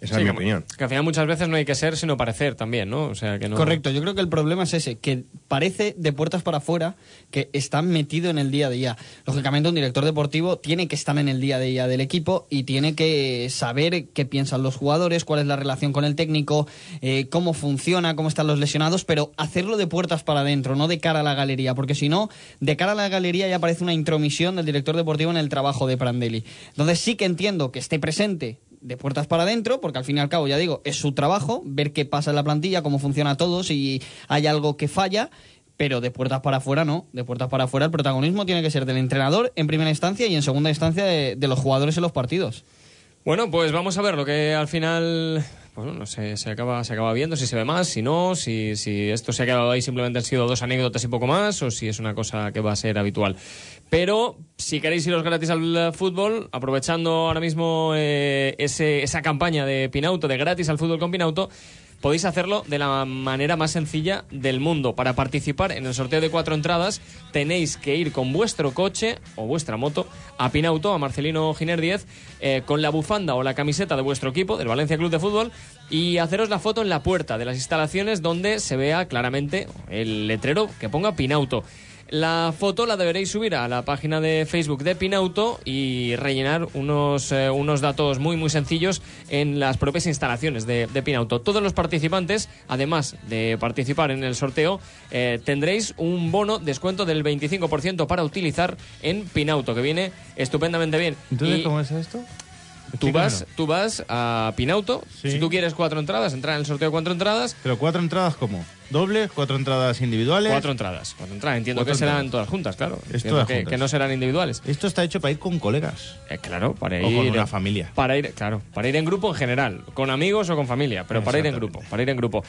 esa Sí, es mi que- opinión. Que al final muchas veces no hay que ser sino parecer también, ¿no? O sea, que no... Correcto, yo creo que el problema es ese, que parece de puertas para afuera que está metido en el día a día. Lógicamente un director deportivo tiene que estar en el día a día del equipo y tiene que saber qué piensan los jugadores, cuál es la relación con el técnico, eh, cómo funciona, cómo están los lesionados, pero hacerlo de puertas para adentro, no de cara a la galería, porque si no, de cara a la galería ya parece una intromisión del director deportivo en el trabajo de Prandelli. Entonces sí que entiendo que esté presente de puertas para adentro, porque al fin y al cabo, ya digo, es su trabajo, ver qué pasa en la plantilla, cómo funciona todo, si hay algo que falla, pero de puertas para afuera no, de puertas para afuera el protagonismo tiene que ser del entrenador en primera instancia y en segunda instancia de, los jugadores en los partidos. Bueno, pues vamos a ver lo que al final pues bueno, se, se acaba, se acaba viendo, si se ve más, si no, si, si esto se ha quedado ahí simplemente han sido dos anécdotas y poco más, o si es una cosa que va a ser habitual. Pero si queréis iros gratis al fútbol, aprovechando ahora mismo eh, ese, esa campaña de Pinauto, de gratis al fútbol con Pinauto, podéis hacerlo de la manera más sencilla del mundo. Para participar en el sorteo de cuatro entradas, tenéis que ir con vuestro coche o vuestra moto a Pinauto, a Marcelino Giner 10, eh, con la bufanda o la camiseta de vuestro equipo, del Valencia Club de Fútbol, y haceros la foto en la puerta de las instalaciones donde se vea claramente el letrero que ponga Pinauto. La foto la deberéis subir a la página de Facebook de Pinauto y rellenar unos, eh, unos datos muy muy sencillos en las propias instalaciones de, de Pinauto. Todos los participantes, además de participar en el sorteo, eh, tendréis un bono descuento del 25% para utilizar en Pinauto, que viene estupendamente bien. Entonces, Y- ¿cómo es esto? Tú vas, tú vas a Pinauto, Sí. si tú quieres cuatro entradas, entrar en el sorteo de cuatro entradas, Pero cuatro entradas, ¿cómo? ¿Dobles? ¿Cuatro entradas individuales? cuatro entradas. Cuatro entradas, entiendo Cuatro que serán todas juntas, claro. Es todas que, juntas. que no serán individuales. Esto está hecho para ir con colegas. Eh, claro, para O ir con una familia. Para ir, claro, para ir en grupo en general, con amigos o con familia, pero para ir en grupo, para ir en grupo.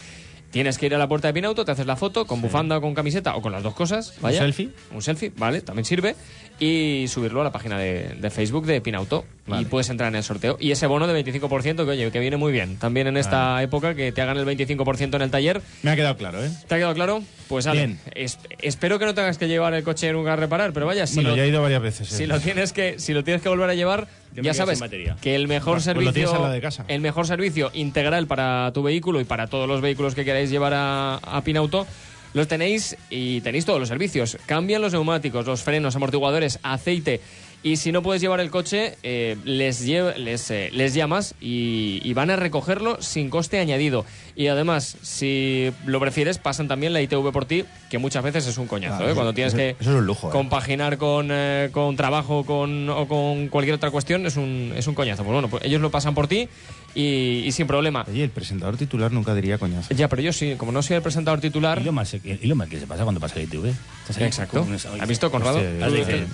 Tienes que ir a la puerta de Pinauto, te haces la foto con bufanda o con camiseta o con las dos cosas. Vaya. selfie? Un selfie, vale, también sirve. Y subirlo a la página de, de Facebook de Pinauto. Vale. Y puedes entrar en el sorteo. Y ese bono de 25%, que oye, que viene muy bien. También en esta época que te hagan el 25% en el taller. Me ha quedado claro, ¿eh? ¿Te ha quedado claro? Pues Ale, es- espero que no tengas que llevar el coche nunca a reparar, pero vaya, si bueno, lo- ya he ido varias veces. ¿eh? si lo tienes que si lo tienes que volver a llevar Yo me ya sabes que el mejor Pues servicio de casa. el mejor servicio integral para tu vehículo y para todos los vehículos que queráis llevar a, a Pinauto los tenéis y tenéis todos los servicios cambian los neumáticos los frenos amortiguadores aceite y si no puedes llevar el coche eh, les lle- les, eh, les llamas y, y van a recogerlo sin coste añadido y además si lo prefieres pasan también la ITV por ti que muchas veces es un coñazo Claro, ¿eh? eso- cuando tienes eso- que eso es un lujo, ¿eh? compaginar con, con trabajo con, o con cualquier otra cuestión es un, es un coñazo. Pues bueno, pues ellos lo pasan por ti y, y sin problema. Oye, el presentador titular nunca diría coñazo. Ya, pero yo sí, como no soy el presentador titular... Y lo, más, y lo mal que se pasa cuando pasa el ITV. Estás ahí Exacto. ¿Has visto, Conrado?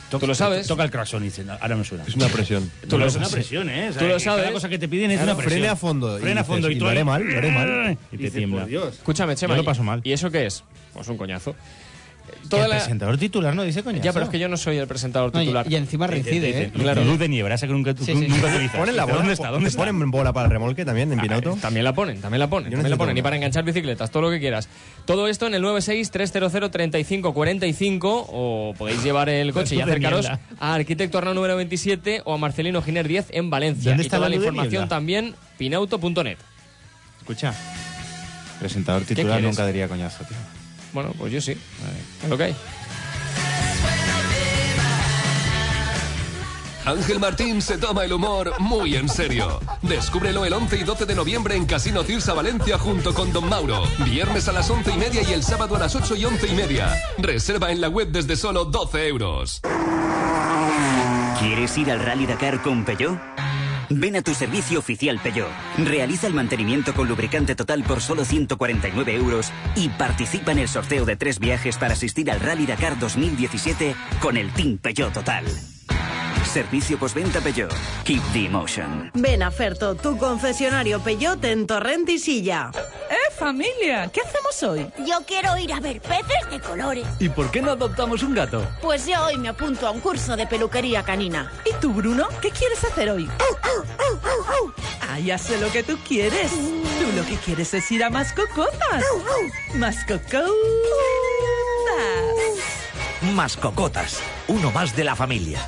Tú- lo sabes. Toca el claxon y dice, "No, ahora me suena. Es una presión. Tú lo es una presión, ¿eh? O sea, Tú lo que cada sabes. cosa que te piden es Claro, una presión. frene a fondo y Frena a fondo. y tú lo haré mal, lo haré mal. Y te tiembla. Escúchame, Chema. Yo lo ¿y- paso mal. ¿Y eso qué es? Pues un coñazo. Toda el la- presentador titular no dice coñazo. Ya, pero es que yo no soy el presentador No, y, titular. y encima reincide, ¿eh? Claro. Luz de nieve, esa que nunca, Sí, sí. nunca utilizas. Ponen la bola. ¿Dónde está? ¿Dónde ponen bola para el remolque también en Pinauto? Ah, También la ponen, también la ponen, Yo también la ponen. Y para enganchar bicicletas, todo lo que quieras. Todo esto en el 963003545 o podéis llevar el coche y acercaros niebla. a Arquitecto Arnau número 27 o a Marcelino Giner 10 en Valencia. ¿Dónde y está toda la la información niebla? también pinauto.net. Escucha. Presentador titular nunca diría coñazo, tío. Bueno, pues yo sí. Es lo que hay. Ángel Martín se toma el humor muy en serio. Descúbrelo el 11 y 12 de noviembre en Casino Cirsa Valencia junto con Don Mauro. Viernes a las 11 y media y el sábado a las 8 y 11 y media. Reserva en la web desde solo 12 euros. ¿Quieres ir al Rally Dakar con Peugeot? Ven a tu servicio oficial Peugeot. Realiza el mantenimiento con lubricante total por solo 149 euros y participa en el sorteo de tres viajes para asistir al Rally Dakar 2017 con el Team Peugeot Total. Servicio postventa Peugeot. Keep the emotion. Ven a Ferto, tu concesionario Peyote en Torrent y Silla. ¡Eh, familia! ¿Qué hacemos hoy? Yo quiero ir a ver peces de colores. ¿Y por qué no adoptamos un gato? Pues yo hoy me apunto a un curso de peluquería canina. ¿Y tú, Bruno? ¿Qué quieres hacer hoy? Ah, ya sé lo que tú quieres. Tú lo que quieres es ir a Mascocotas. Mascocotas. Mascocotas, uno más de la familia.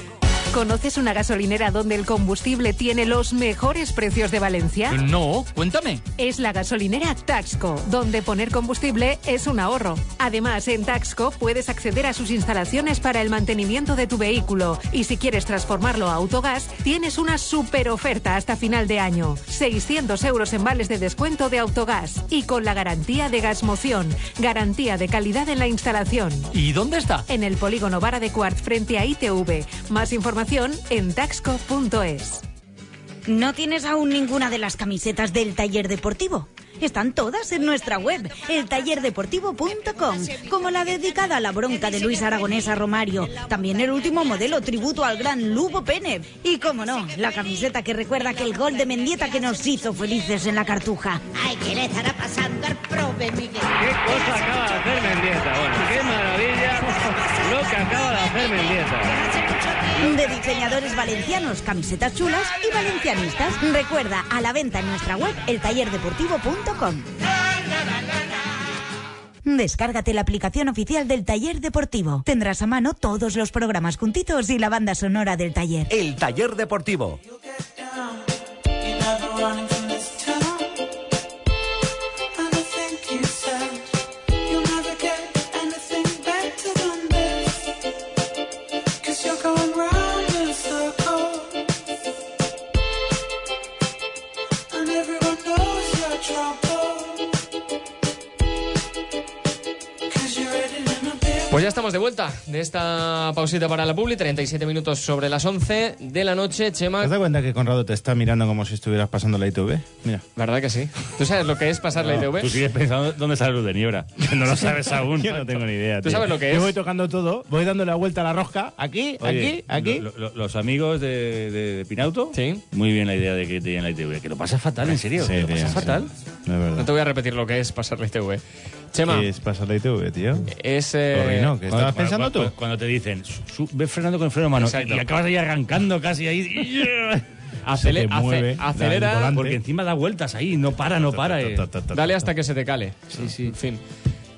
¿Conoces una gasolinera donde el combustible tiene los mejores precios de Valencia? No, cuéntame. Es la gasolinera Taxco, donde poner combustible es un ahorro. Además, en Taxco puedes acceder a sus instalaciones para el mantenimiento de tu vehículo y si quieres transformarlo a autogás, tienes una super oferta hasta final de año. 600 euros en vales de descuento de autogás y con la garantía de Gasmoción, garantía de calidad en la instalación. ¿Y dónde está? En el polígono Vara de Cuart frente a ITV. Más información en taxco.es. ¿No tienes aún ninguna de las camisetas del taller deportivo? Están todas en nuestra web, eltallerdeportivo.com, como la dedicada a la bronca de Luis Aragonesa Romario, también el último modelo tributo al gran Lugo Pene, y como no, la camiseta que recuerda aquel gol de Mendieta que nos hizo felices en la cartuja. Ay, ¿qué le estará pasando al profe Miguel? ¿Qué cosa acaba de hacer Mendieta? Bueno, qué maravilla lo que acaba de hacer Mendieta. De diseñadores valencianos, camisetas chulas y valencianistas. Recuerda, a la venta en nuestra web, eltallerdeportivo.com. Descárgate la aplicación oficial del Taller Deportivo. Tendrás a mano todos los programas juntitos y la banda sonora del taller. El taller deportivo. Pues ya estamos de vuelta de esta pausita para la publi, 37 minutos sobre las 11 de la noche, Chema. ¿Te dado cuenta que Conrado te está mirando como si estuvieras pasando la ITV? Mira. ¿Verdad que sí? ¿Tú sabes lo que es pasar la ITV? Tú sigues pensando dónde sale luz de niebla. No lo sabes aún. Yo no tengo ni idea. ¿Tú tío. sabes lo que Yo es? voy tocando todo, voy dando la vuelta a la rosca, aquí, Oye, aquí, aquí. lo- lo- los amigos de, de- de Pinauto, Sí. muy bien la idea de que tienen la ITV. Que lo pasas fatal, en serio. Sí, que lo tío, pasas sí. fatal. No es verdad. No te voy a repetir lo que es pasar la ITV. Chema, ¿Qué es pasar la ITV, tío? es... eh, Corrino, ¿qué estabas Cuando- pensando cuando- tú? Cuando te dicen, su- ve frenando con el freno a mano Exacto. y acabas ahí arrancando casi ahí. acele- mueve, acelera. Porque encima da vueltas ahí, no para, no para. eh. dale hasta que se te cale. Sí, sí. En fin.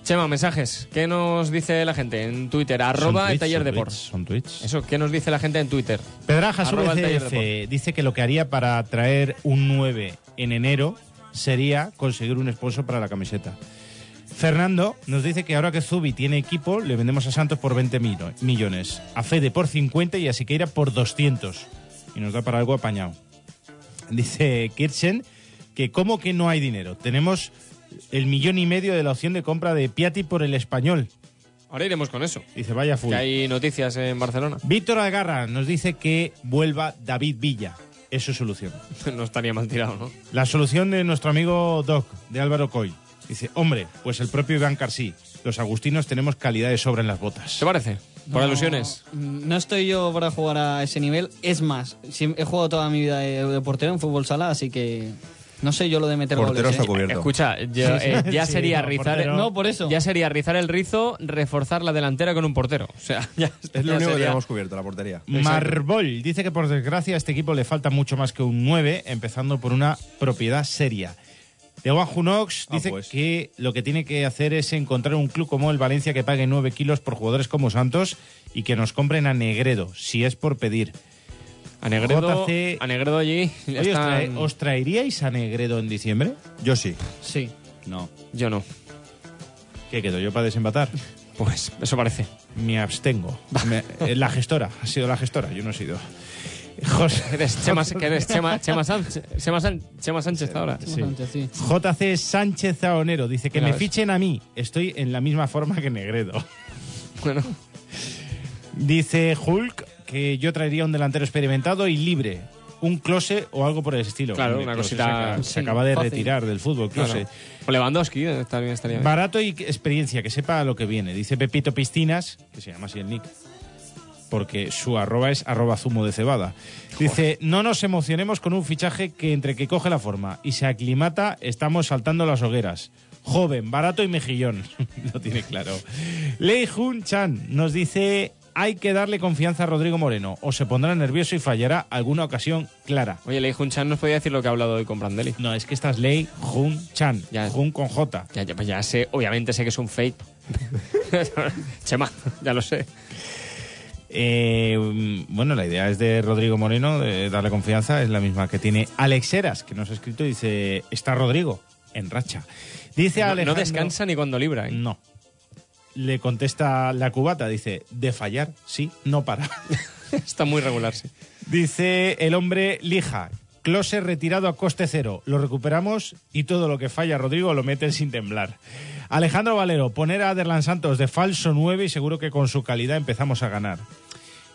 Chema, mensajes. ¿Qué nos dice la gente en Twitter? Arroba el tweets, taller de. Son tweets. Eso, ¿qué nos dice la gente en Twitter? Pedrajas VCF dice que lo que haría para traer un 9 en enero sería conseguir un sponsor para la camiseta. Fernando nos dice que ahora que Zubi tiene equipo, le vendemos a Santos por 20 mil- millones, a Fede por 50 y a Siqueira por 200. Y nos da para algo apañado. Dice Kirchen que como que no hay dinero. Tenemos el millón y medio de la opción de compra de Piatti por el español. Ahora iremos con eso. Dice, vaya full. Que hay noticias en Barcelona. Víctor Algarra nos dice que vuelva David Villa. Es su solución. no estaría mal tirado, ¿no? La solución de nuestro amigo Doc, de Álvaro Coy. Dice, hombre, pues el propio Iván Carsí. Los agustinos tenemos calidad de sobra en las botas. ¿Te parece? Por No, alusiones. mm, No estoy yo para jugar a ese nivel. Es más, he jugado toda mi vida de, portero en fútbol sala, así que no sé yo lo de meter goles. ¿eh? Escucha, yo, eh, ya Sí, sería no, rizar. portero. No, por eso. Ya sería rizar el rizo, reforzar la delantera con un portero. O sea, ya, Es lo ya único que sería- tenemos cubierto, la portería. Marbol dice que por desgracia a este equipo le falta mucho más que un 9, empezando por una propiedad seria. De Juan Junox Ah, dice pues. que lo que tiene que hacer es encontrar un club como el Valencia que pague 9 kilos por jugadores como Santos y que nos compren a Negredo, si es por pedir. A Negredo, JC a Negredo allí. Oye, ¿os, están- trae- os traeríais a Negredo en diciembre? Yo sí. Sí. No. Yo no. ¿Qué quedo yo para desempatar? Pues eso parece. Me abstengo. Me- eh, la gestora, ha sido la gestora, yo no he sido. José, Eres Chema, que eres Chema, Chema Sánchez, Chema, San- Chema Sánchez ahora. Sí. JC Sánchez Zaonero dice que Mira, me ves. fichen a mí. Estoy en la misma forma que Negredo. Bueno. Dice Hulk que yo traería un delantero experimentado y libre. Un close o algo por el estilo. Claro, Hombre, una Klose cosita- Se acaba, se sí, acaba de fácil. retirar del fútbol, Klose. Claro. O Lewandowski, eh, también estaría bien. Barato y experiencia, que sepa a lo que viene. Dice Pepito Piscinas, que se llama así el nick, porque su arroba es arroba zumo de cebada. Dice, no nos emocionemos con un fichaje que entre que coge la forma y se aclimata, estamos saltando las hogueras. Joven, barato y mejillón. lo tiene claro. Lei Jun Chan nos dice, hay que darle confianza a Rodrigo Moreno, o se pondrá nervioso y fallará alguna ocasión clara. Oye, Lei Jun Chan nos podía decir lo que ha hablado hoy con Brandelli. No, es que esta es Lei Jun Chan. Jun con J. Ya, ya, pues ya sé, obviamente sé que es un fake. Chema, ya lo sé. Eh, bueno, la idea es de Rodrigo Moreno, de darle confianza, es la misma que tiene Alex Heras, que nos ha escrito y dice, está Rodrigo, en racha. Dice No, no Alejandro- descansa ni cuando libra. ¿eh? No. Le contesta la cubata, dice, de fallar, sí, no para. Está muy regular, sí. Dice el hombre Lija, Close retirado a coste cero, lo recuperamos y todo lo que falla Rodrigo lo mete sin temblar. Alejandro Valero, poner a Aderlan Santos de falso 9 y seguro que con su calidad empezamos a ganar.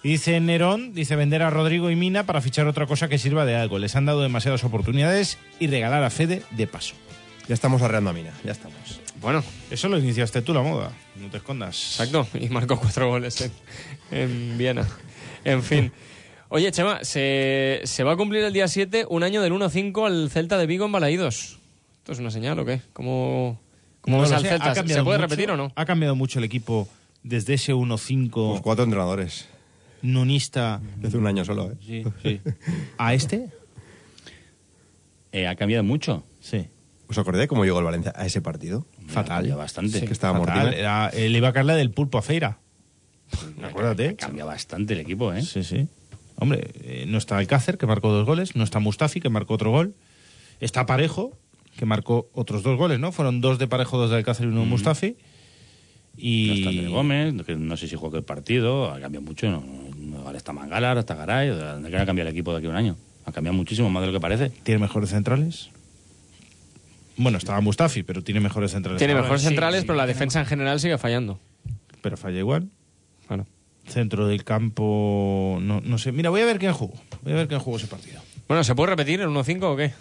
Dice Nerón, dice vender a Rodrigo y Mina para fichar otra cosa que sirva de algo. Les han dado demasiadas oportunidades y regalar a Fede de paso. Ya estamos arreando a Mina, ya estamos. Bueno. Eso lo iniciaste tú, la moda. No te escondas. Exacto, y marcó cuatro goles en, en Viena. En fin. Oye, Chema, se, se va a cumplir el día 7 un año del 1-5 al Celta de Vigo en Balaídos. ¿Esto es una señal o qué? ¿Cómo, cómo No ves al sé, Celta? ha ¿Se cambiado puede mucho- repetir o no? Ha cambiado mucho el equipo desde ese 1-5 Pues cuatro entrenadores. Nunista Desde un año solo, ¿eh? Sí, sí. a este. Eh, ha cambiado mucho. Sí. ¿Os acordáis cómo llegó el Valencia a ese partido? Fatal. cambiado bastante. Que estaba Fatal. Era, eh, le iba a caerle del pulpo a Feira. Acuérdate. Cambia bastante el equipo, ¿eh? Sí, sí. Hombre, eh, no está Alcácer, que marcó dos goles. No está Mustafi, que marcó otro gol. Está Parejo, que marcó otros dos goles, ¿no? Fueron dos de Parejo, dos de Alcácer y uno de Mustafi. No Y... está André Gómez, que no sé si jugó el partido, ha cambiado mucho. No, no- ahora está Mangala, ahora está Garay. ¿De qué va a cambiar el equipo de aquí a un año? Ha cambiado muchísimo, más de lo que parece. ¿Tiene mejores centrales? Bueno, estaba Mustafi, pero tiene mejores centrales. Tiene mejores Sí, centrales, sí, pero la defensa en general sigue fallando. pero falla igual. Claro. Centro del campo, no, no sé. Mira, voy a ver quién jugó. Voy a ver quién jugó ese partido. Bueno, ¿se puede repetir el 1-5 o qué?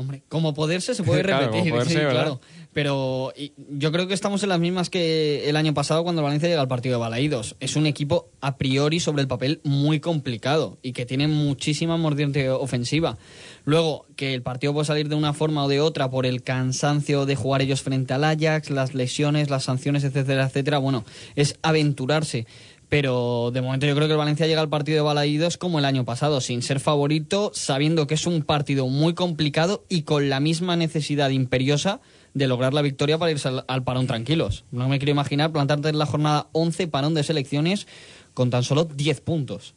Hombre, como poderse se puede Claro, repetir, como poderse, sí, claro. Pero yo creo que estamos en las mismas que el año pasado cuando el Valencia llega al partido de Balaídos. Es un equipo a priori sobre el papel muy complicado y que tiene muchísima mordiente ofensiva. Luego, que el partido puede salir de una forma o de otra por el cansancio de jugar ellos frente al Ajax, las lesiones, las sanciones, etcétera, etcétera. Bueno, es aventurarse. Pero de momento yo creo que el Valencia llega al partido de Balaídos como el año pasado, sin ser favorito, sabiendo que es un partido muy complicado y con la misma necesidad imperiosa de lograr la victoria para irse al, al parón tranquilos. No me quiero imaginar plantarte en la jornada 11 parón de selecciones con tan solo 10 puntos.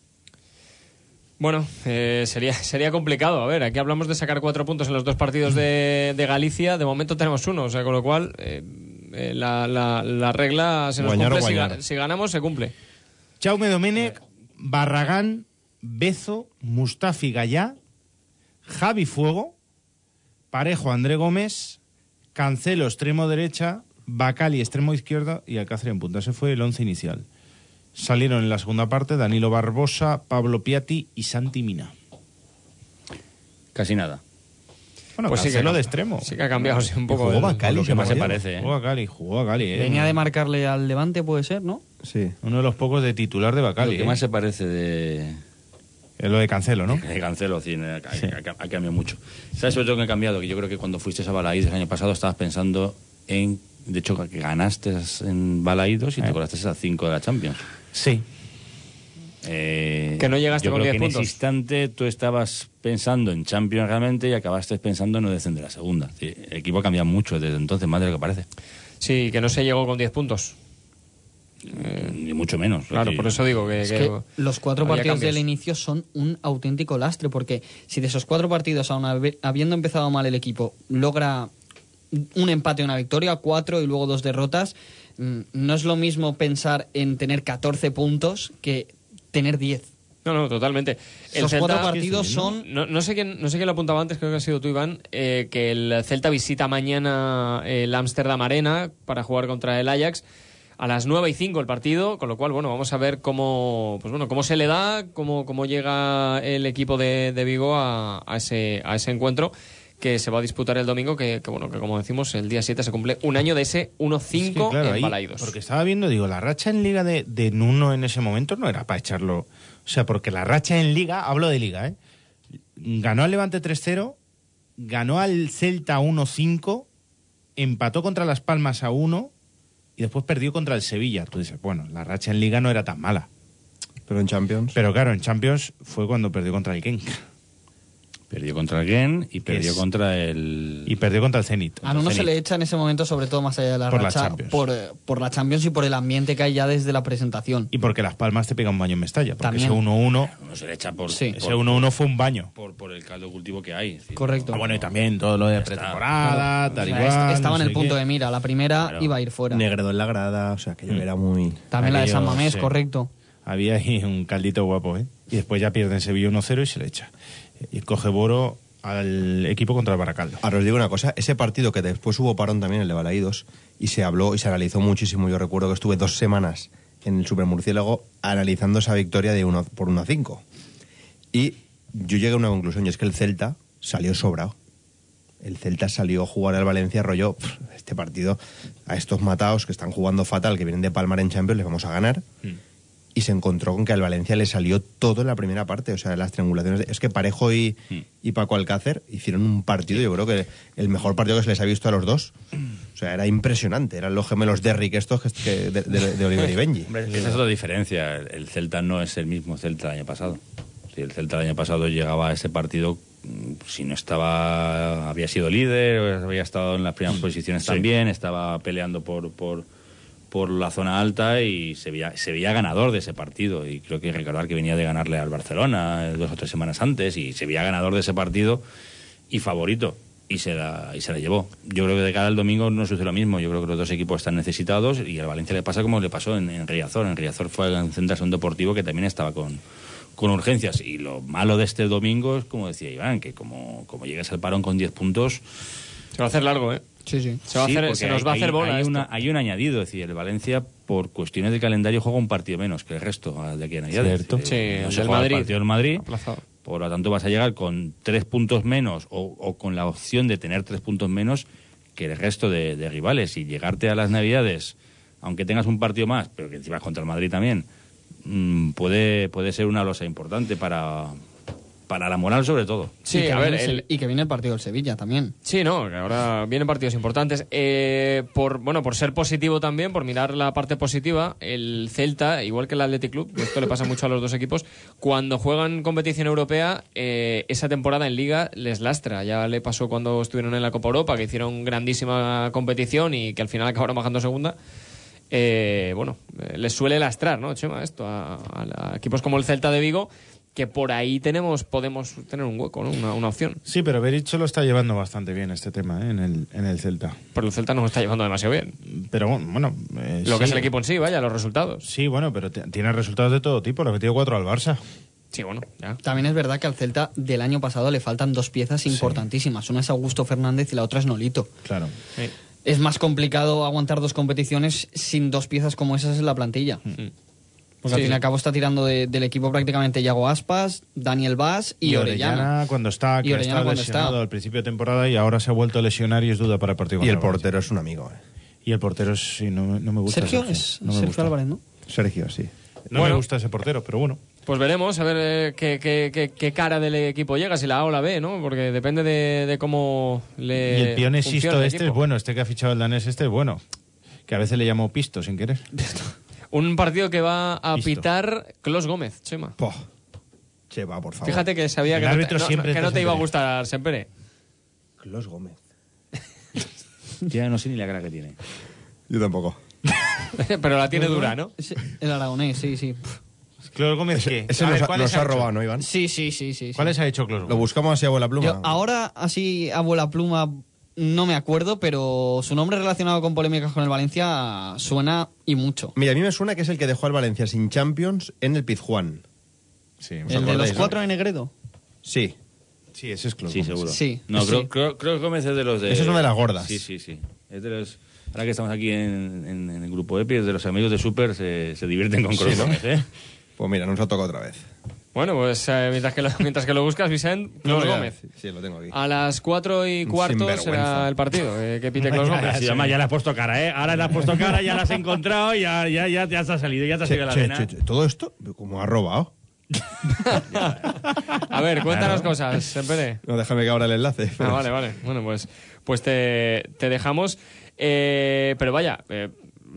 Bueno, eh, sería, sería complicado. A ver, aquí hablamos de sacar cuatro puntos en los dos partidos de, de Galicia. De momento tenemos uno, o sea, con lo cual eh, eh, la, la- la regla se nos Guañar cumple. Si, si ganamos, se cumple. Jaume Domenech, Barragán, Bezo, Mustafi Gallá, Javi Fuego, Parejo André Gómez, Cancelo extremo derecha, Bacali extremo izquierdo y Alcácer en punta. Ese fue el once inicial. Salieron en la segunda parte Danilo Barbosa, Pablo Piatti y Santi Mina. Casi nada. Bueno, Pues sí que ha- de extremo. sí que ha cambiado, sí, un poco Jugó el- Bacali, lo que más se parece, ¿eh? Jugó Bacali, jugó Bacali. eh. Venía de marcarle al Levante, puede ser, ¿no? Sí. Uno de los pocos de titular de Bacali. Lo que eh. más se parece de, Es lo de Cancelo, ¿no? de Cancelo, sí, ha, ha- ha cambiado mucho. ¿Sabes sobre todo que ha cambiado? Que yo creo que cuando fuiste a Balaídos el año pasado estabas pensando en... De hecho, que ganaste en Balaídos y te Eh. colaste a 5 de la Champions. Sí. Eh, Que no llegaste yo con creo 10 que puntos. En ese instante tú estabas pensando en Champions realmente y acabaste pensando en no descender a segunda. Sí, El equipo ha cambiado mucho desde entonces, más de lo que parece. Sí, que no se llegó con 10 puntos. Ni mucho menos. Claro, por eso digo que, Es que que los cuatro partidos cambios. del inicio son un auténtico lastre, porque si de esos cuatro partidos, aun habi- habiendo empezado mal el equipo, logra un empate y una victoria, cuatro y luego dos derrotas, mm, no es lo mismo pensar en tener 14 puntos que tener 10. No, no, totalmente. Esos cuatro partidos son- No, no sé quién, no sé quién lo apuntaba antes, creo que ha sido tú, Iván, eh, que el Celta visita mañana el Amsterdam Arena para jugar contra el Ajax. A las 9 y 5 el partido, con lo cual, bueno, vamos a ver cómo, pues bueno, cómo se le da, cómo, cómo llega el equipo de, de Vigo a, a ese, a ese encuentro que se va a disputar el domingo, que, que, bueno, que como decimos, el día 7 se cumple un año de ese 1-5 Es que, claro, en ahí- Balaidos. Porque estaba viendo, digo, la racha en liga de, de Nuno en ese momento no era para echarlo. O sea, porque la racha en liga, hablo de liga, ¿eh? Ganó al Levante 3-0, ganó al Celta 1-5, empató contra Las Palmas a 1 y después perdió contra el Sevilla. Tú dices, bueno, la racha en liga no era tan mala. Pero en Champions. Pero claro, en Champions fue cuando perdió contra el Genk. Perdió contra el Gen y perdió es- contra el... Y perdió contra el Zenit. A uno se le echa en ese momento, sobre todo más allá de la Por la racha, Champions. por, eh, por la Champions y por el ambiente que hay ya desde la presentación. Y porque Las Palmas te pega un baño en Mestalla. Porque También. ese 1-1 No se le echa por, Sí. ese 1-1 fue un baño. por, por el caldo de cultivo que hay. Decir, Correcto. Ah, bueno, y también todo lo de pretemporada, O tal y sea, cual. est- estaba no en el punto qué. de mira. La primera Claro. iba a ir fuera. Negredo en la grada, o sea, que yo Mm. era muy... También la de San Mamés, sí. correcto. Había ahí un caldito guapo, ¿eh? Y después ya pierde en Sevilla 1-0 y se le echa. Y coge Boro al equipo contra el Baracaldo. Ahora os digo una cosa, ese partido que después hubo parón también, el de Balaídos, y se habló y se analizó muchísimo. Yo recuerdo que estuve dos semanas en el Supermurciélago analizando esa victoria de uno, por 1 a 5. Y yo llegué a una conclusión, y es que el Celta salió sobrado. El Celta salió a jugar al Valencia, rollo, "Pff, este partido, a estos matados que están jugando fatal, que vienen de palmar en Champions, les vamos a ganar. Y se encontró con que al Valencia le salió todo en la primera parte, o sea, las triangulaciones. Es que Parejo y, y Paco Alcácer hicieron un partido, yo creo que el mejor partido que se les ha visto a los dos. O sea, era impresionante, eran los gemelos Derrick estos que, que- de, de- de Oliver y Benji. Esa es otra diferencia. El el Celta no es el mismo Celta del año pasado. Si el Celta el año pasado llegaba a ese partido, mm, si no estaba, había sido líder, había estado en las primeras posiciones también, estaba peleando por, por, por la zona alta y se veía, se veía ganador de ese partido. Y creo que recordar que venía de ganarle al Barcelona eh, dos o tres semanas antes y se veía ganador de ese partido y favorito. Y se, la, y se la llevó. Yo creo que de cara al domingo no sucede lo mismo. Yo creo que los dos equipos están necesitados y al Valencia le pasa como le pasó en, en Riazor. En Riazor fue a centrarse un deportivo que también estaba con, con urgencias. Y lo malo de este domingo es, como decía Iván, que como, como llegas al parón con 10 puntos... Se va a hacer largo, ¿eh? Sí, sí. Se, va a hacer, se nos hay- va a hacer bola. Hay, esto. una- hay un añadido, es decir, el Valencia por cuestiones de calendario juega un partido menos que el resto ah, de aquí a Navidades. Cierto. Es decir, Sí, no el se del juega Madrid. El partido del Madrid. Aplazado. Por lo tanto, vas a llegar con tres puntos menos o, o con la opción de tener tres puntos menos que el resto de, de rivales. Y llegarte a las Navidades, aunque tengas un partido más, pero que encima es contra el Madrid también, mm, puede, puede ser una losa importante para, para la moral sobre todo. Sí, y que a ver, el y que viene el partido del Sevilla también. Sí, no, que ahora vienen partidos importantes. Eh, por bueno, por ser positivo también, por mirar la parte positiva, el Celta, igual que el Athletic Club, esto le pasa mucho a los dos equipos, cuando juegan competición europea, eh, esa temporada en Liga les lastra. Ya le pasó cuando estuvieron en la Copa Europa, que hicieron grandísima competición y que al final acabaron bajando segunda. Eh, bueno, eh, les suele lastrar, ¿no, Chema? Esto a, a- a equipos como el Celta de Vigo, que por ahí tenemos podemos tener un hueco, ¿no? Una, una opción. Sí, pero Berizzo lo está llevando bastante bien este tema ¿eh? en, el, en el Celta. Pero el Celta no lo está llevando demasiado bien. Pero bueno, bueno, eh, Lo que es el equipo en sí, vaya, los resultados. Sí, bueno, pero tiene resultados de todo tipo. Le ha metido cuatro al Barça. Sí, bueno, ya. También es verdad que al Celta del año pasado le faltan dos piezas importantísimas. Una es Augusto Fernández y la otra es Nolito. Claro. Es más complicado aguantar dos competiciones sin dos piezas como esas en la plantilla. Porque al fin y al cabo está tirando de- del equipo prácticamente Yago Aspas, Daniel Vaz y, Orellana. cuando está, Y que Orellana está cuando lesionado está. al principio de temporada y ahora se ha vuelto a lesionar y es duda para el partido Y el portero es un amigo, ¿eh? Y el portero es- sí, no, no me gusta. Sergio es no Sergio gusta. Álvarez, ¿no? Sergio, sí. No Bueno. me gusta ese portero, pero bueno. Pues veremos, a ver eh, qué, qué- qué- qué cara del equipo llega, si la A o la B, ¿no? Porque depende de, de cómo le. y el el este es bueno, este que ha fichado el danés este es bueno. Que a veces le llamo pisto sin querer. Un partido que va a Listo. pitar Clos Gómez, Chema. Poh. Che, va, por favor. Fíjate que sabía El que, no árbitro te, no- siempre que es no de te iba a gustar Sempere. Los Gómez. Ya no sé ni la cara que tiene. Yo tampoco. Pero la tiene dura, ¿no? El aragonés, sí, sí. Clos Gómez, ¿qué? Ese A nos, ver, ha- ¿cuáles nos ha hecho? robado, ¿no, Iván? Sí, sí, sí, sí. sí. ¿Cuáles ha hecho Clos Lo Gómez? buscamos así a bola pluma. Yo ahora, así, abuela pluma, no me acuerdo, pero su nombre relacionado con polémicas con el Valencia suena y mucho. Mira, a mí me suena que es el que dejó al Valencia sin Champions en el Pizjuán. Sí, ¿Os ¿El de los no? cuatro de Negredo? Sí. sí, ese es Clos Sí, Gómez. seguro. Sí, No, sí. creo, creo, creo que Gómez es de los de... Esa es una de las gordas. Sí, sí, sí. Es de los... Ahora que estamos aquí en, en- en el grupo EPI, es de los amigos de Super, se, se divierten con Sí, ¿no? Gómez, ¿eh? Pues mira, nos ha tocado otra vez. Bueno, pues eh, mientras, que lo, mientras que lo buscas, Vicente, Clos No, ya, Gómez. Sí, lo tengo aquí. A las 4 y cuarto será el partido eh, que pite Clos Gómez. Sí, además ya le has puesto cara, ¿eh? Ahora le has puesto cara, ya la has encontrado, ya, ya, ya te has salido, ya te has Che, la che, vena. che, che, todo esto, como ha robado. A ver, cuéntanos cosas, Sempere. No, déjame que abra el enlace. Ah, vale, vale. Bueno, pues, pues te, te dejamos. Eh, pero vaya, eh,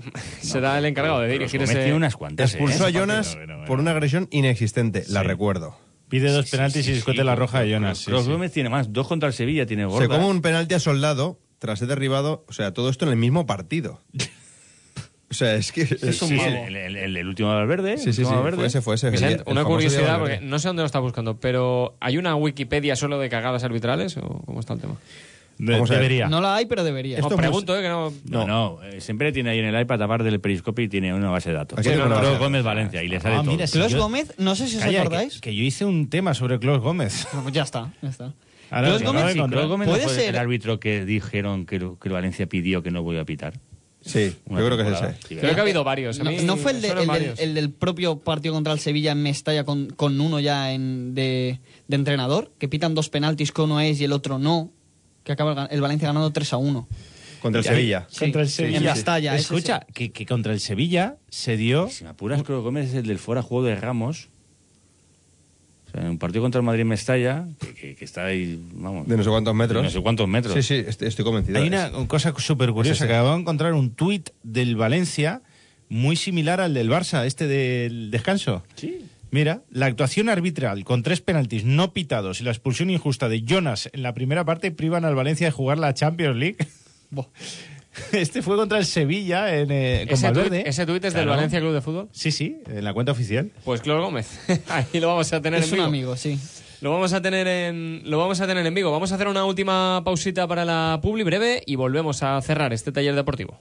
será el encargado de dirigir ese. tiene unas cuantas, ¿eh? Expulsó a Jonas partido, no, no, por una agresión inexistente, la Sí. recuerdo. Pide dos penaltis y discute la roja de Jonas. sí, sí. Gómez tiene más, dos contra el Sevilla, tiene Se gorda. come un penalti a Soldado tras ser derribado, o sea, todo esto en el mismo partido. O sea, es que... Es un Sí, el, el- el- el último Valverde. Sí, el sí, sí, último Valverde. fue ese, fue ese. Una curiosidad, de porque no sé dónde lo está buscando, pero ¿hay una Wikipedia solo de cagadas arbitrales o cómo está el tema? De- debería. No la hay, pero debería. Esto Os es pregunto, eh, que no. No, no, eh, siempre tiene ahí en el iPad, aparte del periscopio, y tiene una base de datos. Aquí Cruz datos. Gómez Valencia, y le sale Ah, todo. mira, sí. Clos yo- Gómez, no sé si os Calla, acordáis. que yo hice un tema sobre Clos Gómez. Pues ya está, ya está. Ahora Clos Gómez, Sí, no fue ser- el árbitro que dijeron que, lo- que el Valencia pidió que no voy a pitar. Sí, Una yo creo que es ese. Sí, Creo que ha habido varios. A No, mí ¿no fue el, de- el del, el del propio partido contra el Sevilla en Mestalla con, con uno ya en, de, de entrenador? Que pitan dos penaltis que uno es y el otro no. Que acaba el, gan- el Valencia ganando 3 a 1. Contra el Sevilla. Sí, Contra el sí, Sevilla. en Mestalla, Escucha, que, que contra el Sevilla se dio. Si me apuras, Cruz Gómez es el del fuera juego de Ramos. O sea, en un partido contra el Madrid Mestalla, que, que- que está ahí, vamos. De no sé cuántos metros. de no sé cuántos metros. Sí, sí, estoy, estoy convencido. Hay una cosa súper curiosa, que acabo de encontrar un tuit del Valencia muy similar al del Barça, este del descanso. Sí. Mira, la actuación arbitral con tres penaltis no pitados y la expulsión injusta de Jonas en la primera parte privan al Valencia de jugar la Champions League. Este fue contra el Sevilla en, eh, con ¿Ese tuit, Valverde. ese tuit es del. Valencia Club de Fútbol? Sí, sí, en la cuenta oficial. Pues Clos Gómez. Ahí lo vamos a tener Es en un vivo. amigo, sí. Lo vamos a tener en lo vamos a tener en vivo. Vamos a hacer una última pausita para la publi breve y volvemos a cerrar este taller deportivo.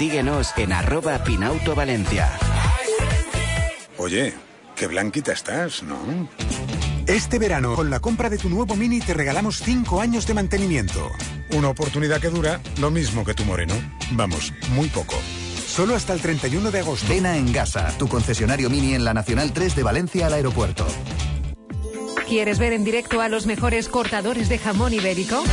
síguenos en arroba Pinauto Valencia. Oye, qué blanquita estás, ¿no? Este verano, con la compra de tu nuevo Mini, te regalamos 5 años de mantenimiento. Una oportunidad que dura lo mismo que tu moreno. Vamos, muy poco. Solo hasta el 31 de agosto. Ven a Engasa, tu concesionario Mini en la Nacional 3 de Valencia al aeropuerto. ¿Quieres ver en directo a los mejores cortadores de jamón ibérico?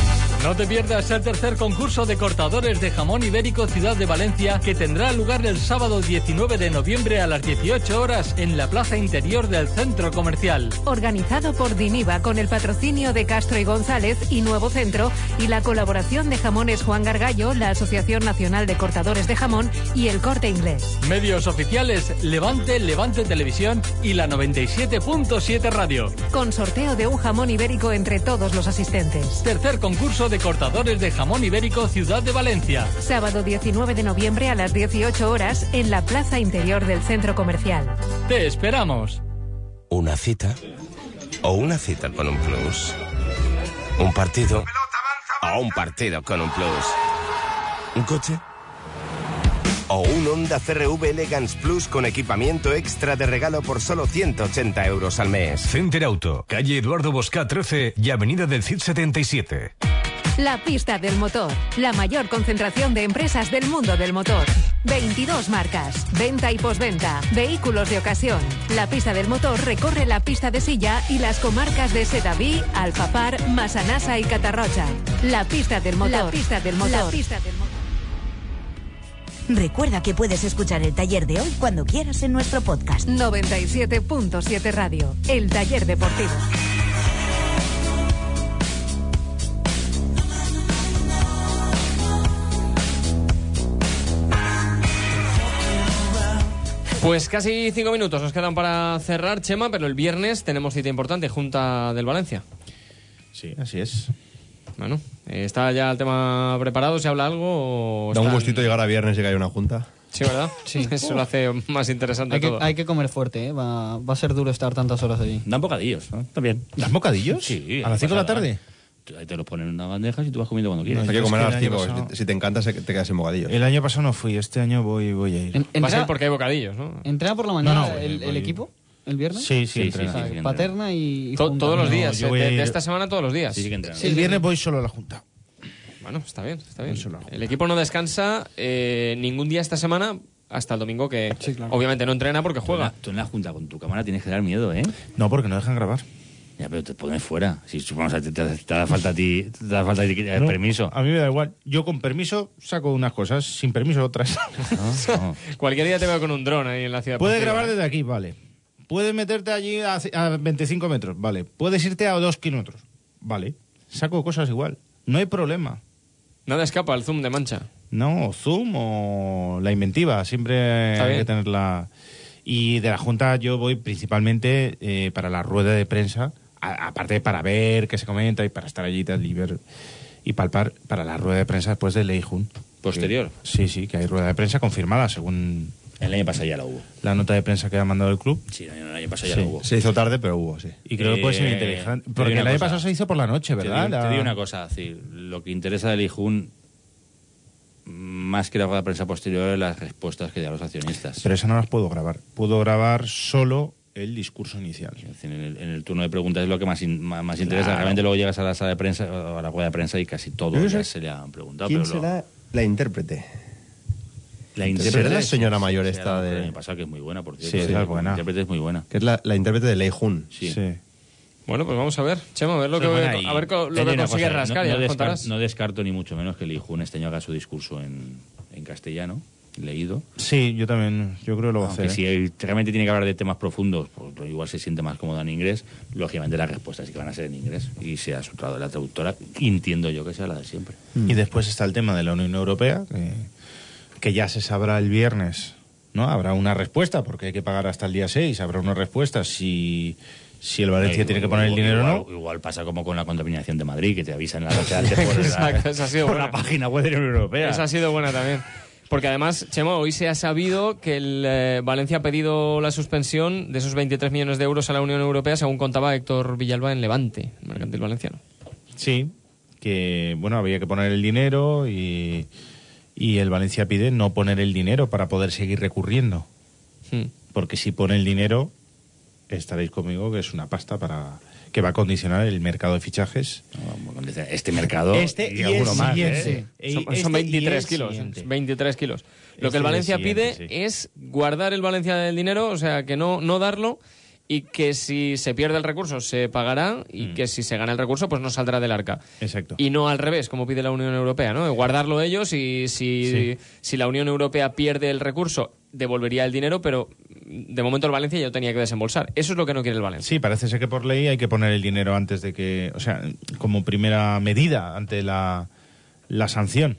No te pierdas el tercer concurso de cortadores de jamón ibérico Ciudad de Valencia que tendrá lugar el sábado 19 de noviembre a las 18 horas en la plaza interior del centro comercial. Organizado por Diniva con el patrocinio de Castro y González y Nuevo Centro y la colaboración de Jamones Juan Gargallo, la Asociación Nacional de Cortadores de Jamón y el Corte Inglés. Medios oficiales Levante, Levante Televisión y la 97.7 Radio. Con sorteo de un jamón ibérico entre todos los asistentes. Tercer concurso de cortadores de jamón ibérico Ciudad de Valencia. Sábado 19 de noviembre a las 18 horas en la plaza interior del centro comercial. Te esperamos. ¿Una cita? ¿O una cita con un plus? ¿Un partido? ¿O un partido con un plus? ¿Un coche? ¿O un Honda CRV Elegance Plus con equipamiento extra de regalo por solo 180 euros al mes? Center Auto, calle Eduardo Bosca 13 y avenida del CID 77. La pista del motor, la mayor concentración de empresas del mundo del motor. 22 marcas, venta y posventa, vehículos de ocasión. La pista del motor recorre la pista de silla y las comarcas de Sedaví, Alfapar, Masanasa y Catarrocha. La pista del motor. La pista del motor. La pista del motor. Recuerda que puedes escuchar el taller de hoy cuando quieras en nuestro podcast. 97.7 Radio, el taller deportivo. Pues casi cinco minutos nos quedan para cerrar, Chema, pero el viernes tenemos cita importante, Junta del Valencia. Sí, así es. Bueno, ¿está ya el tema preparado? ¿Se habla algo? o Da un gustito llegar a viernes y que haya una junta. Sí, ¿verdad? Sí. Eso lo hace más interesante Hay que, todo. hay que comer fuerte, ¿eh? va, va a ser duro estar tantas horas allí. Dan bocadillos, ¿no? También. ¿Dan bocadillos? Sí. ¿A las cinco de la tarde? Ahí te los ponen en una bandeja y tú vas comiendo cuando quieres. Hay que comer a las el año 5. pasado- Si, te encanta, te quedas en bocadillo. El año pasado no fui, este año voy, voy a ir. En- Va a ser ¿Entrena, porque hay bocadillos, ¿no? entrena por la mañana No, no, el, voy- el voy- equipo? ¿El viernes? Sí, sí, Sí, sí, sí, paterna y, y To- junta. todos los No, días, eh, voy de, ir- esta semana todos los días. Sí, sí que. El viernes voy solo a la Junta. Bueno, está bien, está bien. El equipo no descansa eh, ningún día esta semana hasta el domingo que obviamente no entrena porque Tú en, la, juega. tú en la junta con tu cámara tienes que dar miedo, ¿eh? No, porque no dejan grabar. Ya, pero te pones fuera. Si vamos a te, te, te da falta a ti, te da falta a ti No, permiso. A mí me da igual. Yo con permiso saco unas cosas, sin permiso otras. Cualquier día te veo con un dron ahí en la ciudad. Puedes grabar ¿eh? desde aquí, vale. Puedes meterte allí a, a 25 metros, vale. Puedes irte a 2 kilómetros, vale. Saco cosas igual. No hay problema. Nada escapa al zoom de mancha. No, Zoom o la inventiva. Siempre hay que tenerla. Y de la Junta yo voy principalmente eh, para la rueda de prensa, a- aparte para ver qué se comenta y para estar allí y tal, y ver y palpar para la rueda de prensa después de Ley Jun. Posterior. Que- sí, sí, que hay rueda de prensa confirmada según El año pasado ya la hubo. la nota de prensa que ha mandado el club. Sí, el año, el año pasado ya Sí. la hubo. Se hizo tarde, pero hubo, sí. Y creo que puede ser Eh, inteligente. te Porque el año cosa. pasado se hizo por la noche, Te ¿verdad? digo, te La- digo una cosa, decir, lo que interesa del IJUN, más que la rueda de prensa posterior, es las respuestas que da a los accionistas. Pero esas no las puedo grabar. Puedo grabar solo el discurso inicial. Es decir, en, el, en el turno de preguntas es lo que más, in- más, más interesa. Realmente luego llegas a la sala de prensa, o a la rueda de prensa y casi todo ya sé se le han preguntado. ¿Quién pero lo- será la intérprete? la ¿Será intérprete la señora mayor sí, esta la- de- que es muy buena, por cierto. Sí, esa es buena. La intérprete es muy buena. Que es la, la intérprete de Lei Jun. Sí. Sí. Bueno, pues vamos a ver, Chema, a ver lo que, es y a ver lo que consigue cosa, rascar, no, ya no no descarto ni mucho menos que el IJUN este año haga su discurso en, en castellano, leído. Sí, yo también. Yo creo que lo va a hacer. ¿eh? si realmente tiene que hablar de temas profundos, pues igual se siente más cómodo en inglés, lógicamente las respuestas sí que van a ser en inglés y sea su traductora, la traductora, entiendo yo que sea la de siempre. Y después está el tema de la Unión Europea, que, que ya se sabrá el viernes, ¿no? Habrá una respuesta, porque hay que pagar hasta el día 6, habrá una respuesta si, si el Valencia Eh, tiene que igual- poner el dinero o no. Igual pasa como con la contaminación de Madrid, que te avisan la noche antes por, Exacto, la, esa ha sido por buena. la página web de la Unión Europea. Esa ha sido buena también. Porque además, Chemo, hoy se ha sabido que el eh, Valencia ha pedido la suspensión de esos 23 millones de euros a la Unión Europea, según contaba Héctor Villalba en Levante, el mercantil valenciano. Sí, que bueno, había que poner el dinero y, y el Valencia pide no poner el dinero para poder seguir recurriendo. Hmm. Porque si pone el dinero, estaréis conmigo que es una pasta para que va a condicionar el mercado de fichajes. Este mercado Este y y alguno más. ¿eh? Son, Este son y 23 el kilos. siguiente. 23 kilos. Lo Este que el Valencia pide sí. es guardar el Valencia del dinero, o sea, que no, no darlo y que si se pierde el recurso se pagará y Mm. que si se gana el recurso pues no saldrá del arca. Exacto. Y no al revés, como pide la Unión Europea, ¿no? Guardarlo ellos y si, Sí. si la Unión Europea pierde el recurso devolvería el dinero, pero de momento el Valencia ya lo tenía que desembolsar. Eso es lo que no quiere el Valencia. Sí, parece ser que por ley hay que poner el dinero antes de que, o sea, como primera medida ante la, la sanción.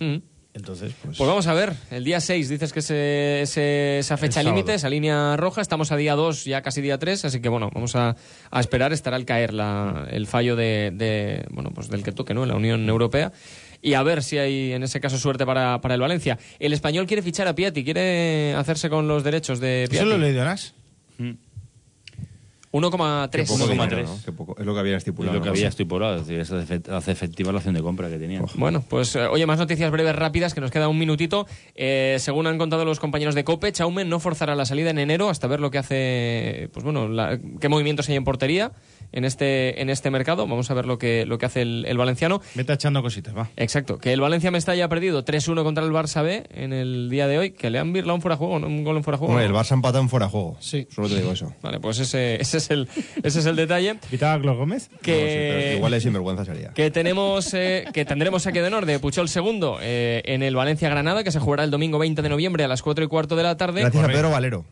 Mm. Entonces, pues, Pues vamos a ver, el día 6 dices que ese- ese- esa fecha límite, esa línea roja, estamos a día 2, ya casi día 3, así que bueno, vamos a, a esperar, estará al caer la- el fallo de, de, bueno, pues del que toque, ¿no? En la Unión Europea. Y a ver si hay en ese caso suerte para, para el Valencia. El español quiere fichar a Piatti, quiere hacerse con los derechos de ¿Eso Piatti. lo he leído, Nas? 1,3. Qué poco 1,3. dinero, ¿no? Qué poco. Es lo que había Es estipulado. lo que había estipulado, es decir, eso hace- efectiva la opción de compra que tenía. Bueno, pues eh, oye, más noticias breves rápidas, que nos queda un minutito. Eh, según han contado los compañeros de COPE, Chaume no forzará la salida en enero hasta ver lo que hace, pues bueno, la- qué movimientos hay en portería en este, en este mercado. Vamos a ver lo que, lo que hace el, el valenciano. Vete echando cositas, va. Exacto, que el Valencia Mestalla ha perdido 3-1 contra el Barça B en el día de hoy, que le han virlado un fuera juego, ¿no? un gol en fuera juego. Hombre, el. Barça empata en fuera juego. Sí. Solo te digo eso. Vale, pues ese, ese, es, el, ese es el detalle. ¿Quitaba a Gómez? Que, No pero igual es sinvergüenza sería. que tenemos eh, que tendremos saque de honor de Puchol segundo eh, en el Valencia Granada que se jugará el domingo 20 de noviembre a las 4 y cuarto de la tarde Gracias a Pedro Valero.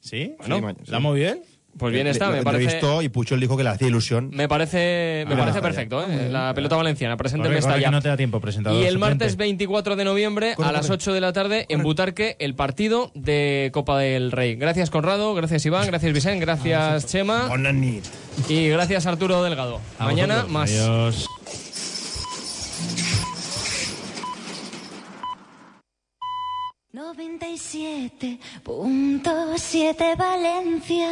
¿Sí? Bueno, ma- ¿La muy bien? Pues bien Le- está me parece y Puchol dijo que le hacía ilusión. me parece me Ah, parece perfecto ¿eh? la pelota valenciana presente en Corre, corre, Mestalla no te da tiempo, presentador y el suplente. martes 24 de noviembre Corre, a las corre. 8 de la tarde en Butarque el partido de Copa del Rey gracias Conrado gracias Iván gracias Vicente gracias Chema y gracias Arturo Delgado A mañana vosotros. más Adiós. Noventa y siete punto siete Valencia.